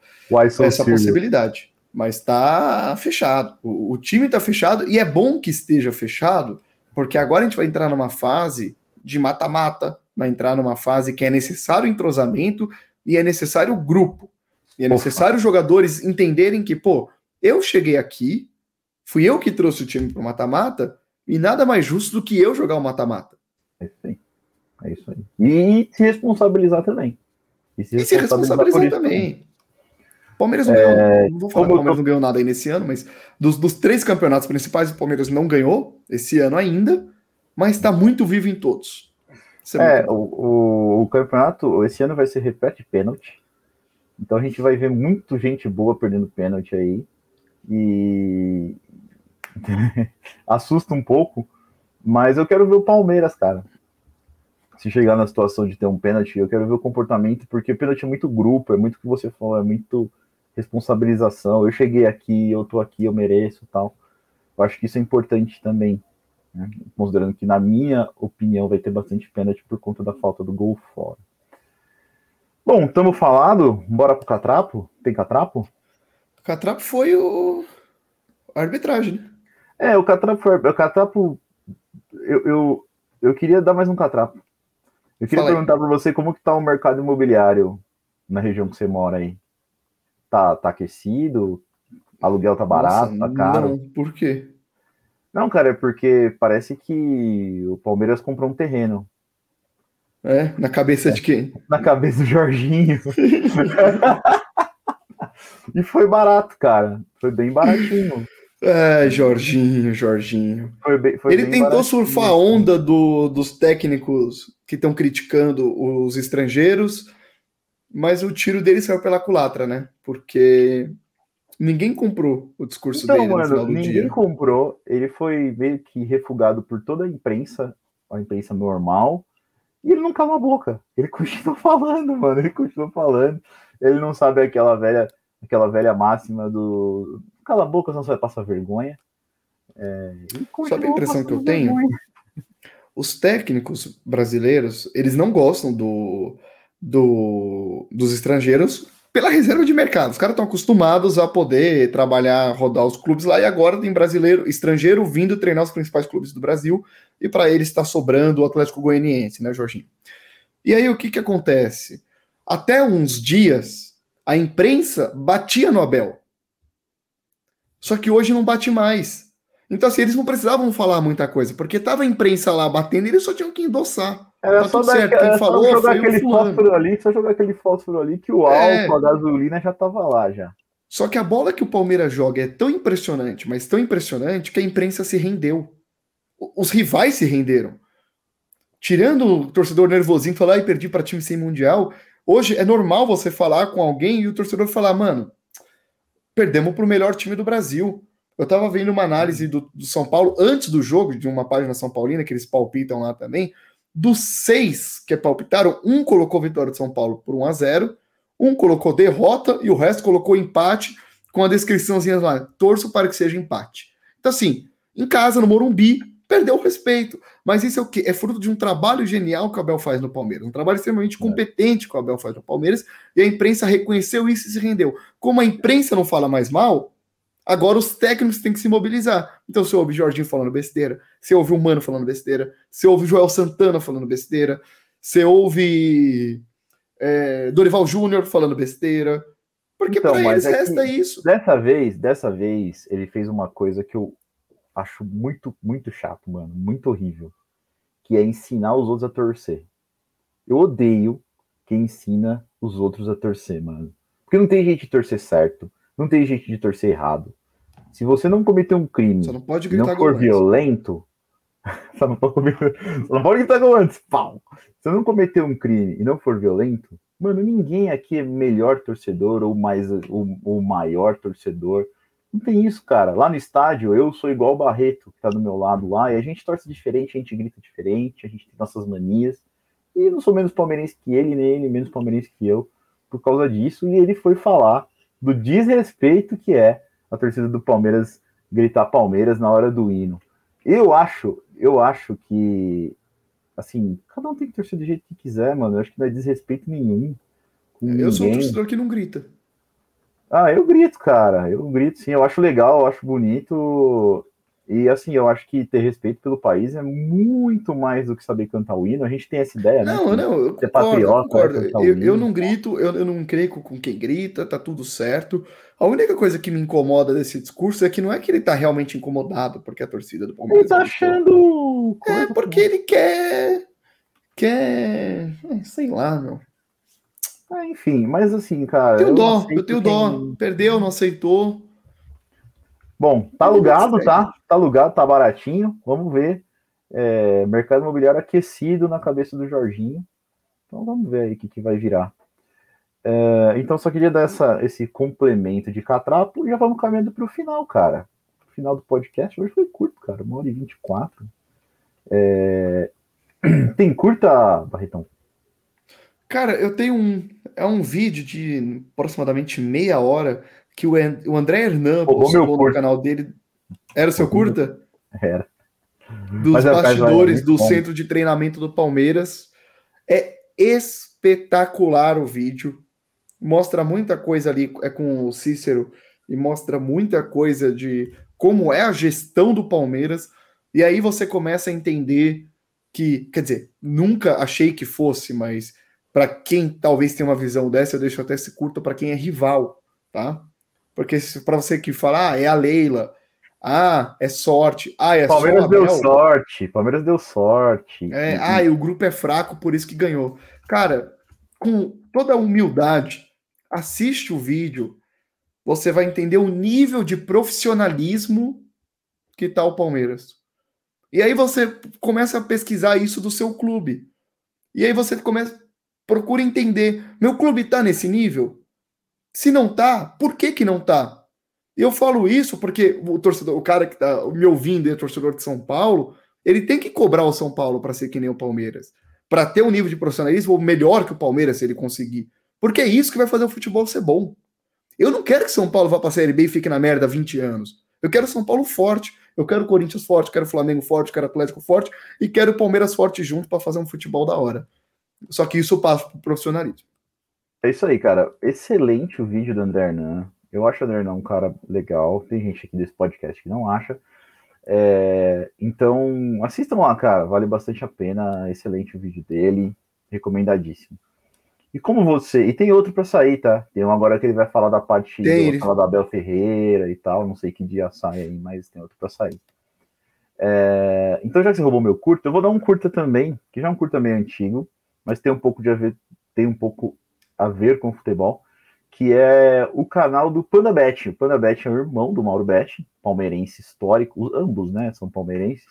essa possibilidade. Mas tá fechado. O, o time tá fechado e é bom que esteja fechado, porque agora a gente vai entrar numa fase de mata-mata, vai entrar numa fase que é necessário entrosamento e é necessário grupo. E é necessário os jogadores entenderem que, pô, eu cheguei aqui, fui eu que trouxe o time para o mata-mata, e nada mais justo do que eu jogar o mata-mata. É, É isso aí. E se responsabilizar também. E se, e se responsabilizar, também. Palmeiras não é, ganhou, não vou falar que o Palmeiras não ganhou nada aí nesse ano, mas dos, dos três campeonatos principais, o Palmeiras não ganhou esse ano ainda, mas está muito vivo em todos. É, é o, o, o, campeonato esse ano vai ser repete pênalti. Então a gente vai ver muito gente boa perdendo pênalti aí. E assusta um pouco, mas eu quero ver o Palmeiras, cara. Se chegar na situação de ter um pênalti, eu quero ver o comportamento, porque pênalti é muito grupo, é muito o que você falou, é muito responsabilização. Eu cheguei aqui, eu tô aqui, eu mereço tal. Eu acho que isso é importante também, né? considerando que, na minha opinião, vai ter bastante pênalti por conta da falta do gol fora. Bom, estamos falado, bora pro Catrapo? Tem Catrapo? O Catrapo foi o a arbitragem, né? É, o Catrapo foi. O Catrapo. Eu, eu, eu queria dar mais um Catrapo. Eu queria perguntar para você como que tá o mercado imobiliário na região que você mora aí tá, tá aquecido? Aluguel tá barato, Nossa, tá caro? Não, por quê? Não, cara, é porque parece que o Palmeiras comprou um terreno. É? Na cabeça é. de quem? Na cabeça do Jorginho. e foi barato, cara. Foi bem baratinho. É, Jorginho, Jorginho. Foi bem, foi Ele tentou surfar a onda do, dos técnicos que estão criticando os estrangeiros mas o tiro dele saiu pela culatra, né? Porque ninguém comprou o discurso então, dele no mano, final do ninguém dia. comprou, ele foi meio que refugado por toda a imprensa, a imprensa normal, e ele não cala a boca. Ele continua falando, mano, ele continua falando. Ele não sabe aquela velha, aquela velha máxima do cala a boca, senão você vai passar vergonha. É, sabe a impressão que eu tenho? Vergonha. Os técnicos brasileiros, eles não gostam do do, dos estrangeiros pela reserva de mercado. Os caras estão acostumados a poder trabalhar, rodar os clubes lá, e agora tem brasileiro, estrangeiro vindo treinar os principais clubes do Brasil, e para eles está sobrando o Atlético Goianiense, né, Jorginho? E aí o que, que acontece? Até uns dias, a imprensa batia no Abel. Só que hoje não bate mais. Então, assim, eles não precisavam falar muita coisa, porque tava a imprensa lá batendo e eles só tinham que endossar. Era tá só, dar, certo. Quem falou só jogar aquele fósforo ali, só jogar aquele fósforo ali que o é... álcool, a gasolina já tava lá já. Só que a bola que o Palmeiras joga é tão impressionante, mas tão impressionante que a imprensa se rendeu. Os rivais se renderam. Tirando o torcedor nervosinho falar, ai, perdi para time sem mundial. Hoje é normal você falar com alguém e o torcedor falar, mano, perdemos para o melhor time do Brasil. Eu estava vendo uma análise do, do, São Paulo antes do jogo, de uma página São Paulina, que eles palpitam lá também. Dos seis que palpitaram, um colocou vitória de São Paulo por 1 a 0 um colocou derrota e o resto colocou empate com a descriçãozinha lá, torço para que seja empate. Então, assim, em casa, no Morumbi, perdeu o respeito. Mas isso é o quê? É fruto de um trabalho genial que o Abel faz no Palmeiras, um trabalho extremamente é. competente que o Abel faz no Palmeiras, e a imprensa reconheceu isso e se rendeu. Como a imprensa não fala mais mal, Agora os técnicos têm que se mobilizar. Então você ouve Jorginho falando besteira, você ouve o Mano falando besteira, você ouve Joel Santana falando besteira, você ouve é, Dorival Júnior falando besteira. Porque então, para eles é resta isso. Dessa vez, dessa vez, ele fez uma coisa que eu acho muito, muito chato, mano, muito horrível, que é ensinar os outros a torcer. Eu odeio quem ensina os outros a torcer, mano. Porque não tem jeito de torcer certo, não tem jeito de torcer errado. Se você não cometer um crime não, pode gritar não for violento, só não pode, só não pode gritar antes, pau. Se não cometer um crime e não for violento, mano, ninguém aqui é melhor torcedor ou mais ou, ou maior torcedor. Não tem isso, cara. Lá no estádio, eu sou igual o Barreto, que tá do meu lado lá, e a gente torce diferente, a gente grita diferente, a gente tem nossas manias. E não sou menos palmeirense que ele, nem ele menos palmeirense que eu, por causa disso. E ele foi falar do desrespeito que é a torcida do Palmeiras gritar Palmeiras na hora do hino. Eu acho, eu acho que assim, cada um tem que torcer do jeito que quiser, mano. Eu acho que não é desrespeito nenhum. eu ninguém. sou um torcedor que não grita. Ah, eu grito, cara. Eu grito sim, eu acho legal, eu acho bonito. E assim, eu acho que ter respeito pelo país é muito mais do que saber cantar o hino. A gente tem essa ideia, né? Não, não, eu concordo, patriota, eu, concordo. Eu, eu, não grito, eu, eu não creio com quem grita, tá tudo certo. A única coisa que me incomoda desse discurso é que não é que ele tá realmente incomodado porque a torcida do Palmeiras. Ele tá achando. É, porque ele quer. que é, é sei lá, meu. Ah, enfim, mas assim, cara. Tenho eu dó, eu tenho quem... dó. Perdeu, não aceitou. Bom, tá alugado, tá? Tá alugado, tá baratinho. Vamos ver. É, mercado imobiliário aquecido na cabeça do Jorginho. Então vamos ver aí o que, que vai virar. É, então só queria dar essa, esse complemento de catrapo e já vamos caminhando para o final, cara. O final do podcast hoje foi curto, cara. Uma hora e vinte e quatro. É... Tem curta, Barretão? Cara, eu tenho um. É um vídeo de aproximadamente meia hora que o, o André Hernan postou no canal dele. Era o seu curta? Era. Dos é bastidores do centro de treinamento do Palmeiras. É espetacular o vídeo. Mostra muita coisa ali, é com o Cícero, e mostra muita coisa de como é a gestão do Palmeiras. E aí você começa a entender que, quer dizer, nunca achei que fosse, mas para quem talvez tenha uma visão dessa, eu deixo até esse curto para quem é rival, tá? Porque para você que fala, ah, é a Leila, ah, é sorte, ah, é Palmeiras só deu sorte, Palmeiras deu sorte. É, ah, e o grupo é fraco, por isso que ganhou. Cara, com toda a humildade, assiste o vídeo, você vai entender o nível de profissionalismo que tá o Palmeiras. E aí você começa a pesquisar isso do seu clube. E aí você começa procura entender, meu clube tá nesse nível? Se não tá, por que que não tá? Eu falo isso porque o torcedor, o cara que tá me ouvindo, é torcedor de São Paulo, ele tem que cobrar o São Paulo para ser que nem o Palmeiras, para ter um nível de profissionalismo melhor que o Palmeiras se ele conseguir. Porque é isso que vai fazer o futebol ser bom. Eu não quero que São Paulo vá para a Série B e fique na merda 20 anos. Eu quero São Paulo forte, eu quero Corinthians forte, quero Flamengo forte, quero Atlético forte e quero Palmeiras forte junto para fazer um futebol da hora. Só que isso passa para o profissionalismo. É isso aí, cara. Excelente o vídeo do André Hernan. Eu acho o André Hernan um cara legal. Tem gente aqui desse podcast que não acha. É... Então, assistam lá, cara. Vale bastante a pena. Excelente o vídeo dele. Recomendadíssimo. E como você. E tem outro para sair, tá? Tem um agora que ele vai falar da parte. Tem, ele... falar da Abel Ferreira e tal. Não sei que dia sai aí, mas tem outro para sair. É... Então, já que você roubou meu curto, eu vou dar um curta também, que já é um curta meio antigo, mas tem um pouco de a ver, tem um pouco a ver com futebol, que é o canal do Panda Bet. O Panda Bet é o irmão do Mauro Bet, palmeirense histórico, ambos, né, são palmeirenses,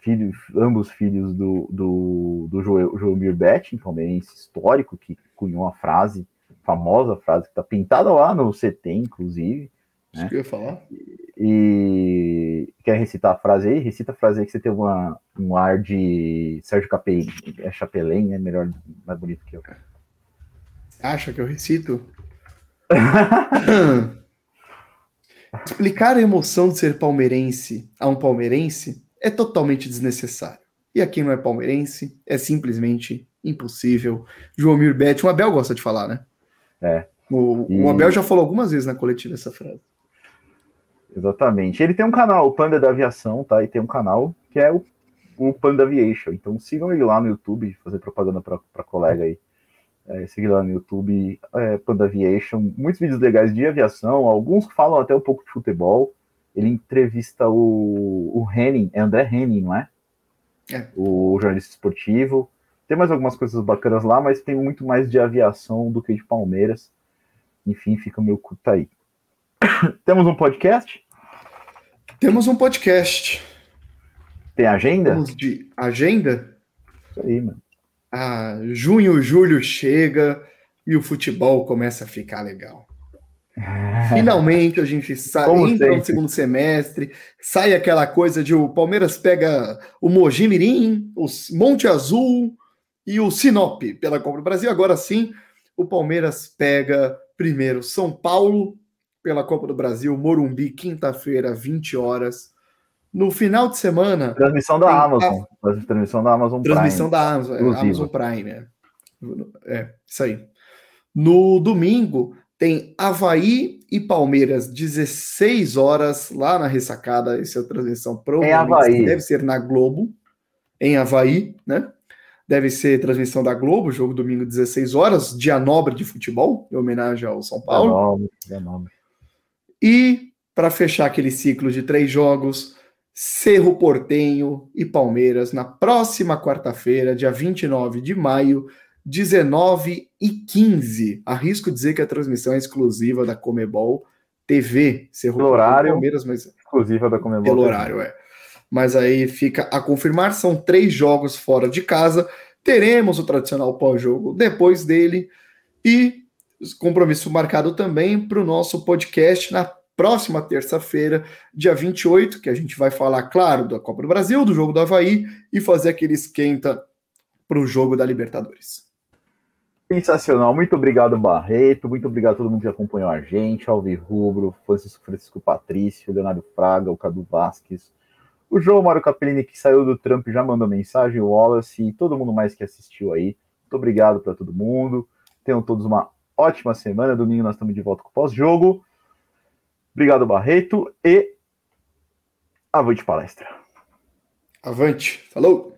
filhos, ambos filhos do, do, do Joel, Joelmir Bet, palmeirense histórico, que cunhou a frase, famosa frase, que está pintada lá no CT, inclusive. Né? Isso que eu ia falar. E quer recitar a frase aí? Recita a frase aí que você tem uma, um ar de Sérgio Capelin, é Chapelin, é melhor, mais bonito que eu. Acha que eu recito? Explicar a emoção de ser palmeirense a um palmeirense é totalmente desnecessário. E a quem não é palmeirense é simplesmente impossível. João Mirbete, o Abel gosta de falar, né? É. O, e... o Abel já falou algumas vezes na coletiva essa frase. Exatamente. Ele tem um canal, o Panda da Aviação, tá? E tem um canal que é o, o Panda Aviation. Então sigam ele lá no YouTube, fazer propaganda para colega aí. É, seguir lá no YouTube, é, Panda Aviation. Muitos vídeos legais de aviação, alguns falam até um pouco de futebol. Ele entrevista o, o Henning, é André Henning, não é? é? O jornalista esportivo. Tem mais algumas coisas bacanas lá, mas tem muito mais de aviação do que de Palmeiras. Enfim, fica o meu curto aí. Temos um podcast? Temos um podcast. Tem agenda? Temos de agenda? Isso aí, mano. Ah, junho, julho chega e o futebol começa a ficar legal. Finalmente a gente sai, entra no segundo semestre, sai aquela coisa de o Palmeiras pega o Mogi Mirim, o Monte Azul e o Sinop pela Copa do Brasil. Agora sim, o Palmeiras pega primeiro São Paulo pela Copa do Brasil, Morumbi, quinta-feira, 20 horas. No final de semana. Transmissão da Amazon. A... Transmissão da Amazon Prime. Transmissão da Amazon, é, Amazon Prime. É. é, isso aí. No domingo, tem Havaí e Palmeiras, 16 horas, lá na ressacada. Essa é a transmissão provavelmente deve ser na Globo, em Havaí, né? Deve ser transmissão da Globo, jogo domingo, 16 horas, dia nobre de futebol, em homenagem ao São Paulo. Dia nobre, dia nobre. E, para fechar aquele ciclo de três jogos, Cerro Portenho e Palmeiras na próxima quarta-feira, dia 29 de maio, 19 e 15. Arrisco dizer que a transmissão é exclusiva da Comebol TV. Cerro pelo horário, Palmeiras, mas exclusiva da Comebol. Pelo TV. horário, é. Mas aí fica a confirmar, são três jogos fora de casa. Teremos o tradicional pós-jogo depois dele e compromisso marcado também para o nosso podcast na próxima terça-feira, dia 28, que a gente vai falar, claro, da Copa do Brasil, do jogo do Havaí e fazer aquele esquenta para o jogo da Libertadores. Sensacional, muito obrigado, Barreto, muito obrigado a todo mundo que acompanhou a gente, Alvi Rubro, Francisco, Francisco Patrício, Leonardo Fraga, o Cadu Vasques, o João Mário Capellini, que saiu do Trump, já mandou mensagem, o Wallace e todo mundo mais que assistiu aí. Muito obrigado para todo mundo. Tenham todos uma ótima semana. Domingo nós estamos de volta com o pós-jogo. Obrigado, Barreto, e avante palestra. Avante. Falou!